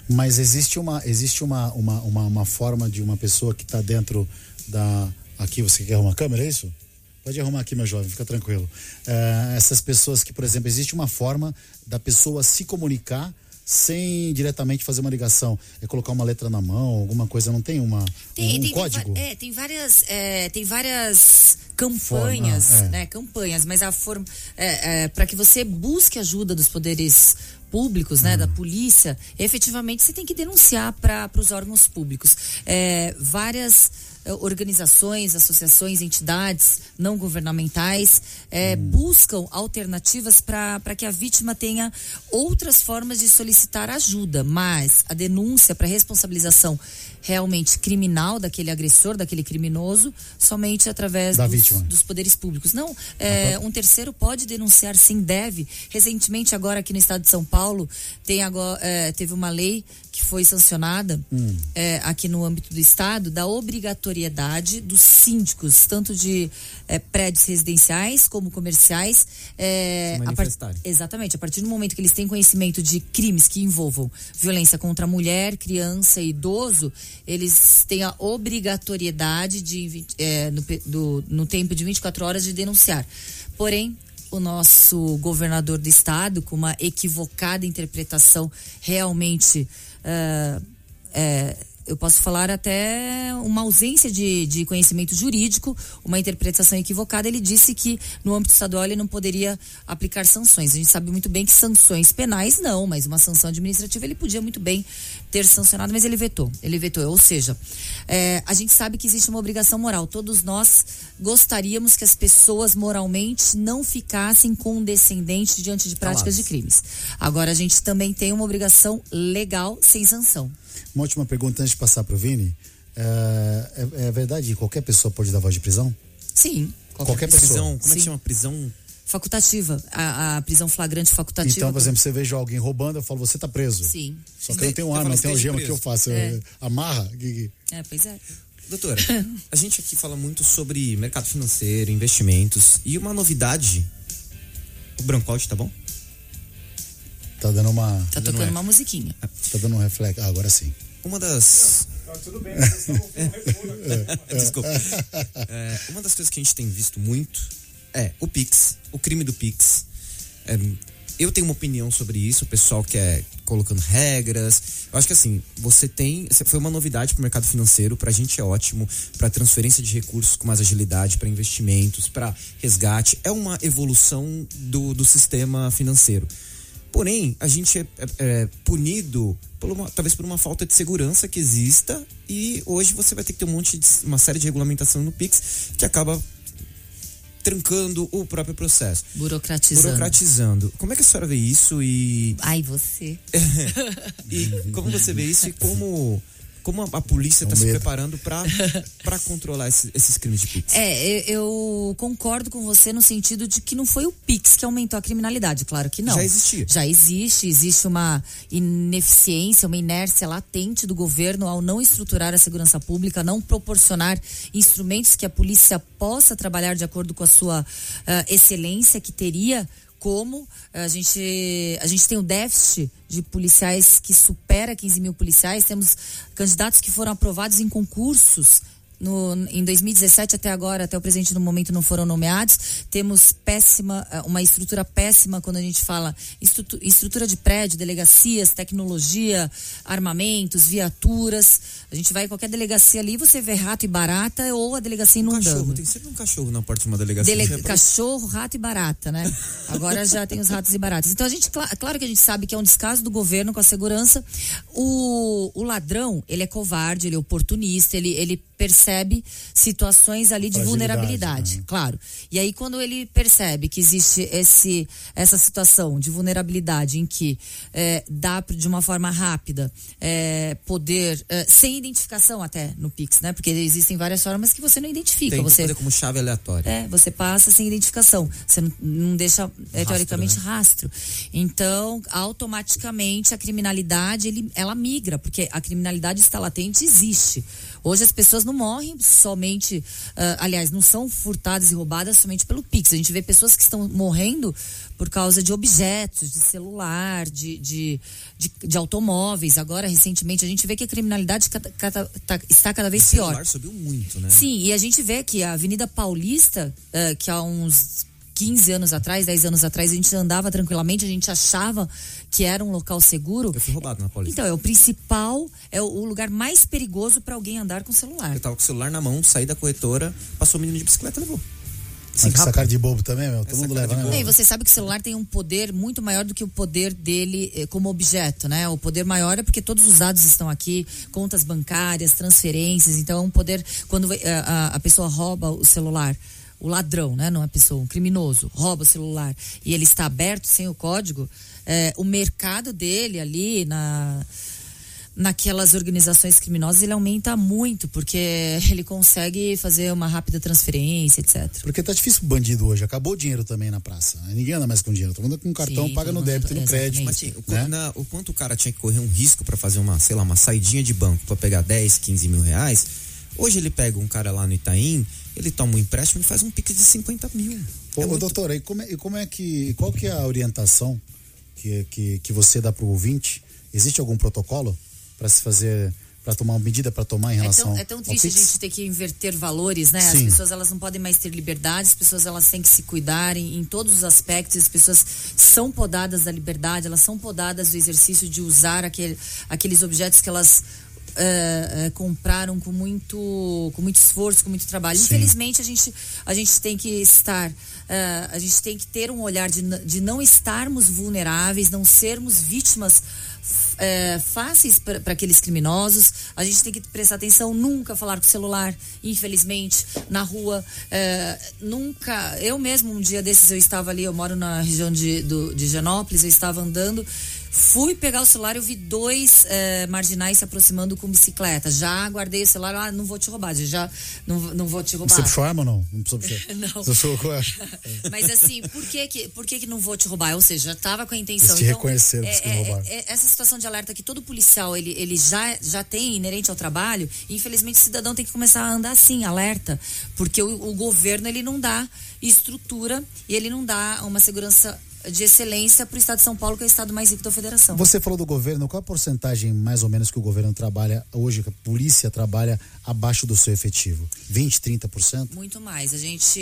Mas existe uma existe uma, uma, uma, uma forma de uma pessoa que está dentro da. Aqui você quer arrumar a câmera, é isso? Pode arrumar aqui, meu jovem, fica tranquilo. É, essas pessoas que, por exemplo, existe uma forma da pessoa se comunicar sem diretamente fazer uma ligação. É colocar uma letra na mão, alguma coisa, não tem uma, Tem, um, tem, código? Tem, é, tem várias, é, tem várias campanhas, Forma, é. né? Campanhas, mas a forma é, para que você busque ajuda dos poderes públicos, né, Hum. da polícia, efetivamente você tem que denunciar para os órgãos públicos. É, várias é, organizações, associações, entidades não governamentais é, Hum. buscam alternativas para que a vítima tenha outras formas de solicitar ajuda, mas a denúncia para responsabilização realmente criminal daquele agressor, daquele criminoso, somente através Da dos, vítima. dos poderes públicos. Não, é, um terceiro pode denunciar, sim, deve. Recentemente, agora aqui no estado de São Paulo, tem agora, é, teve uma lei que foi sancionada Hum. é, aqui no âmbito do estado da obrigatoriedade dos síndicos, tanto de é, prédios residenciais como comerciais, é, Se a. Exatamente. A partir do momento que eles têm conhecimento de crimes que envolvam violência contra mulher, criança e idoso, eles têm a obrigatoriedade de, é, no, do- no tempo de 24 horas de denunciar. Porém, o nosso governador do estado, com uma equivocada interpretação, realmente. Ah, é, eu posso falar até uma ausência de, de conhecimento jurídico, uma interpretação equivocada. Ele disse que no âmbito estadual ele não poderia aplicar sanções. A gente sabe muito bem que sanções penais não, mas uma sanção administrativa ele podia muito bem ter sancionado, mas ele vetou. Ele vetou. Ou seja, é, a gente sabe que existe uma obrigação moral. Todos nós gostaríamos que as pessoas moralmente não ficassem condescendentes diante de práticas de crimes. Agora a gente também tem uma obrigação legal sem sanção. Uma última pergunta antes de passar para o Vini. É, é- é verdade que qualquer pessoa pode dar voz de prisão? Sim. Qualquer pessoa. Prisão, como é que Sim. chama? Prisão. Facultativa. A, a prisão flagrante facultativa. Então, por exemplo, você veja alguém roubando, eu falo, você tá preso. Sim. Só que eu não tenho arma, não tenho algema, o que eu faço? Eu- É. Amarra? É, pois é. Doutora, a gente aqui fala muito sobre mercado financeiro, investimentos e uma novidade. O Brancout, tá bom? Tá dando uma. Tá tocando uma musiquinha. Tá dando um reflexo. Ah, agora sim. Uma das. Tá tudo bem, com Desculpa. É, uma das coisas que a gente tem visto muito é o Pix, o crime do Pix. É, eu tenho uma opinião sobre isso, o pessoal quer colocando regras. Eu acho que assim, você tem. Foi uma novidade pro mercado financeiro, pra gente é ótimo, pra transferência de recursos com mais agilidade, pra investimentos, pra resgate. É uma evolução do, do sistema financeiro. Porém, a gente é, é- é punido por uma- talvez por uma falta de segurança que exista e hoje você vai ter que ter um monte de uma série de regulamentação no Pix que acaba trancando o próprio processo. Burocratizando. Burocratizando. Como é que a senhora vê isso e. Ai, você. e como você vê isso e como. Como a, a polícia está se medo. preparando para controlar esse- esses crimes de Pix? É, eu, eu concordo com você no sentido de que não foi o Pix que aumentou a criminalidade, claro que não. Já existia. Já existe, existe uma ineficiência, uma inércia latente do governo ao não estruturar a segurança pública, não proporcionar instrumentos que a polícia possa trabalhar de acordo com a sua ah, excelência que teria como a gente a gente tem o déficit de policiais que supera 15 mil policiais. Temos candidatos que foram aprovados em concursos no, em 2017 até agora, até o presente no momento não foram nomeados. Temos péssima, eh, uma estrutura péssima quando a gente fala estrutu- estrutura de prédio, delegacias, tecnologia, armamentos, viaturas. A gente vai em qualquer delegacia ali, você vê rato e barata ou a delegacia inundando. Cachorro, tem sempre um cachorro na porta de uma delegacia. Dele- é cachorro, rato e barata, né? Agora já tem os ratos e baratas. Então a gente, cla- claro que a gente sabe que é um descaso do governo com a segurança. O, o ladrão, ele é covarde, ele é oportunista, ele, ele percebe situações ali de vulnerabilidade, né? claro. E aí quando ele percebe que existe esse, essa situação de vulnerabilidade em que eh, dá de uma forma rápida eh, poder, eh, sem identificação até no Pix, né? Porque existem várias formas que você não identifica. Tem você fazer como chave aleatória. é, você passa sem identificação. Você não, não deixa, é, teoricamente, né? rastro. Então, automaticamente, a criminalidade, ele, ela migra, porque a criminalidade está latente e existe. Hoje as pessoas não morrem somente, ah, aliás, não são furtadas e roubadas somente pelo Pix. A gente vê pessoas que estão morrendo por causa de objetos, de celular, de, de, de, de automóveis. Agora, recentemente, a gente vê que a criminalidade cada- cada- tá- está cada vez o pior. celular subiu muito, né? Sim, e a gente vê que a Avenida Paulista, eh, que há uns 15 anos atrás, 10 anos atrás, a gente andava tranquilamente, a gente achava que era um local seguro. Eu fui roubado na Paulista. Então, é o principal, é o, lugar mais perigoso para alguém andar com celular. Eu tava com o celular na mão, saí da corretora, passou o menino de bicicleta e levou. Mas que essa cara de bobo também, meu. Todo mundo leva, né? E você sabe que o celular tem um poder muito maior do que o poder dele eh, como objeto, né? O poder maior é porque todos os dados estão aqui, contas bancárias, transferências. Então é um poder quando eh, a, pessoa rouba o celular, o ladrão, né? Não é pessoa, um criminoso rouba o celular e ele está aberto sem o código, eh, o mercado dele ali na naquelas organizações criminosas ele aumenta muito porque ele consegue fazer uma rápida transferência, etc. Porque tá difícil o bandido hoje. Acabou o dinheiro também na praça. Ninguém anda mais com dinheiro. Todo mundo com cartão, Sim, paga no débito e no crédito. Mas assim, o, né? na- o quanto o cara tinha que correr um risco pra fazer uma, sei lá, uma saidinha de banco pra pegar 10, 15 mil reais, hoje ele pega um cara lá no Itaim, ele toma um empréstimo e faz um pique de 50 mil. Ô, É muito- doutora, e como, é, e como é que. Qual que é a orientação que, que, que você dá pro ouvinte? Existe algum protocolo para se fazer. para tomar uma medida para tomar em É relação tão, é tão triste a gente ter que inverter valores, né? As Sim. pessoas elas não podem mais ter liberdade, as pessoas elas têm que se cuidarem em todos os aspectos, as pessoas são podadas da liberdade, elas são podadas do exercício de usar aquele, aqueles objetos que elas eh, eh, compraram com muito, com muito esforço, com muito trabalho. Sim. Infelizmente a gente, a gente tem que estar, eh, a gente tem que ter um olhar de, de não estarmos vulneráveis, não sermos vítimas fáceis para aqueles criminosos. A gente tem que prestar atenção, nunca falar com o celular, infelizmente, na rua. nunca. Eu mesmo, um dia desses, eu estava ali, eu moro na região de, do, de Genópolis, eu estava andando. Fui pegar o celular, eu vi dois eh, marginais se aproximando com bicicleta. Já guardei o celular, ah, não vou te roubar, já não, não vou te roubar. Você puxou arma ou não? Não precisa puxar. Não. Você é? Mas assim, por que que, por que que não vou te roubar? Ou seja, já estava com a intenção. Eles te reconheceram, é, que é, roubaram. é, essa situação de alerta que todo policial ele, ele já, já tem inerente ao trabalho, e infelizmente o cidadão tem que começar a andar assim, alerta, porque o, o governo ele não dá estrutura e ele não dá uma segurança de excelência para o estado de São Paulo, que é o estado mais rico da federação. Você falou do governo, qual a porcentagem mais ou menos que o governo trabalha hoje, que a polícia trabalha abaixo do seu efetivo? 20, 30%? Muito mais. A gente.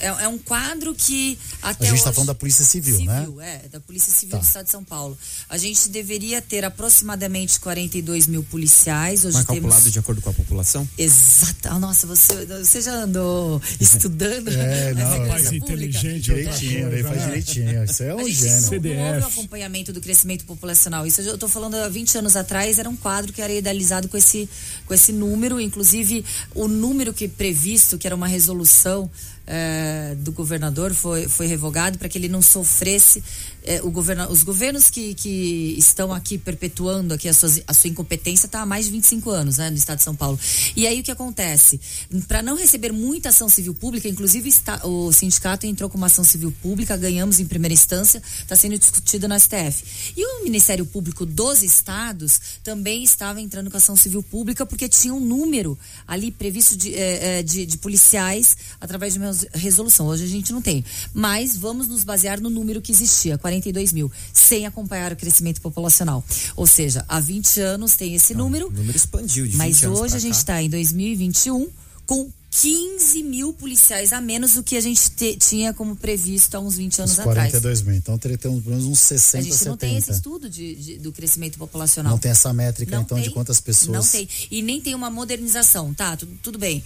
É, é um quadro que até a gente hoje. está falando da Polícia Civil, né? Civil, é, da Polícia Civil Tá. do Estado de São Paulo. A gente deveria ter aproximadamente 42 mil policiais. Hoje Mas temos. calculado de acordo com a população? Exato. Ah, Nossa, você, você já andou estudando É, não, é. pública? inteligente, Direitinho, ele faz direitinho. Isso é um gente gênio. desenvolve o acompanhamento do crescimento populacional. Isso eu estou falando há 20 anos atrás, era um quadro que era idealizado com esse, com esse número, inclusive o número que previsto, que era uma resolução eh, do governador foi, foi revogado para que ele não sofresse eh, o governa, os governos que, que estão aqui perpetuando aqui a, suas, a sua incompetência está há mais de 25 anos né, no estado de São Paulo. E aí o que acontece? Para não receber muita ação civil pública, inclusive está, o sindicato entrou com uma ação civil pública, ganhamos em primeira instância, está sendo discutido na STF. E o Ministério Público dos estados também estava entrando com ação civil pública porque tinha um número ali previsto de, eh, de, de policiais através de uma resolução. Hoje a gente não tem. Mas vamos nos basear no número que existia, 42 mil, sem acompanhar o crescimento populacional. Ou seja, há 20 anos tem esse número. O número expandiu de Mas 20 anos hoje a gente está em 2021 com 15 mil policiais a menos do que a gente te- tinha como previsto há uns 20 anos Uns atrás. 42 mil. Então teria pelo menos uns 60, A gente não 70. tem esse estudo de- de- do crescimento populacional. Não tem essa métrica, Não então, de tem, quantas pessoas. Não tem. E nem tem uma modernização, tá? Tudo, tudo bem.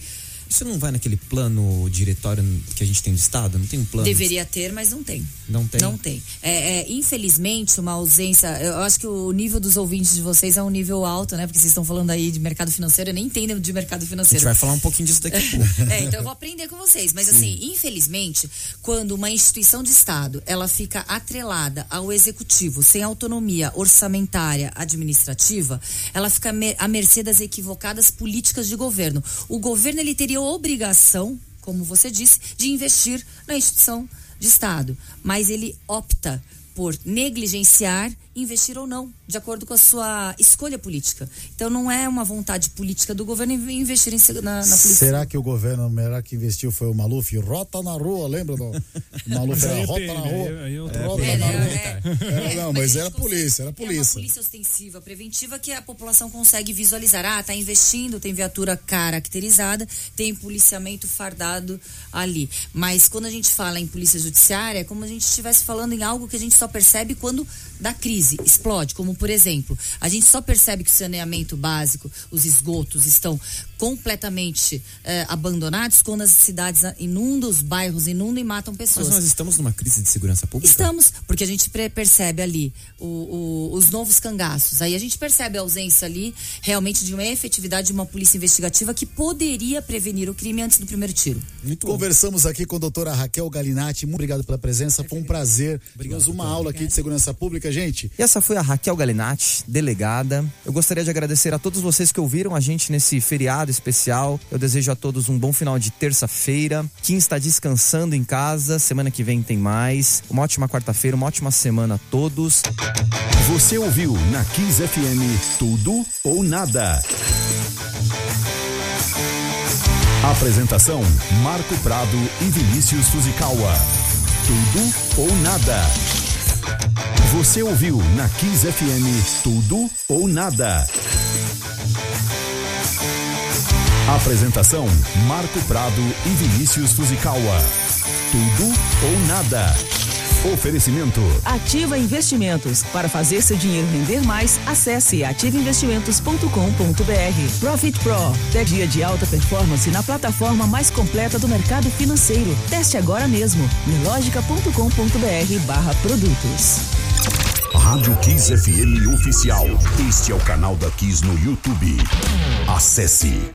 Isso não vai naquele plano diretório que a gente tem do Estado? Não tem um plano? Deveria ter, mas não tem. Não tem? Não tem. É, é, infelizmente, uma ausência. Eu acho que o nível dos ouvintes de vocês é um nível alto, né? Porque vocês estão falando aí de mercado financeiro, eu nem entendo de mercado A gente financeiro. vai falar um pouquinho disso daqui a pouco. É, então eu vou aprender com vocês. Mas assim, infelizmente, quando uma instituição de Estado ela fica atrelada ao executivo, sem autonomia orçamentária administrativa, ela fica à mercê das equivocadas políticas de governo. O governo ele teria obrigação, como você disse, de investir na instituição de Estado, mas ele opta por negligenciar, investir ou não, de acordo com a sua escolha política. Então não é uma vontade política do governo in- investir em, na, na polícia. Será que o governo melhor que investiu foi o Maluf? Rota na rua, lembra do o Maluf era é rota PM, na rua? é outro Rota problema. na É, rua. é, É, não, mas era polícia, era É uma polícia. polícia ostensiva, preventiva, que a população consegue visualizar. Ah, tá investindo, tem viatura caracterizada, tem policiamento fardado ali. Mas quando a gente fala em polícia judiciária, é como a gente estivesse falando em algo que a gente só percebe quando dá crise, explode. Como, por exemplo, a gente só percebe que o saneamento básico, os esgotos estão completamente eh, abandonados quando as cidades inundam, os bairros inundam e matam pessoas. Mas nós estamos numa crise de segurança pública? Estamos, porque a gente percebe ali o- o- os novos cangaços. Aí a gente percebe a ausência ali realmente de uma efetividade de uma polícia investigativa que poderia prevenir o crime antes do primeiro tiro. Conversamos aqui com a doutora Raquel Galinatti. Muito obrigado pela presença. Foi um prazer. Tivemos uma aula aqui de segurança pública, gente. E essa foi a Raquel Galinatti, delegada. Eu gostaria de agradecer a todos vocês que ouviram a gente nesse feriado especial. Eu desejo a todos um bom final de terça-feira. Quem está descansando em casa, semana que vem tem mais. Uma ótima quarta-feira, uma ótima semana a todos. Você ouviu na Kiss FM Tudo ou Nada. Apresentação: Marco Prado e Vinícius Fuzikawa. Tudo ou Nada. Você ouviu na Kiss FM Tudo ou Nada. Apresentação: Marco Prado e Vinícius Fuzikawa. Tudo ou Nada. Oferecimento. Ativa Investimentos. Para fazer seu dinheiro render mais, acesse ativainvestimentos.com.br. Profit Pro. Até dia de alta performance na plataforma mais completa do mercado financeiro. Teste agora mesmo. Milogica.com.br barra produtos. Rádio Kiss FM Oficial. Este é o canal da Kiss no YouTube. Acesse.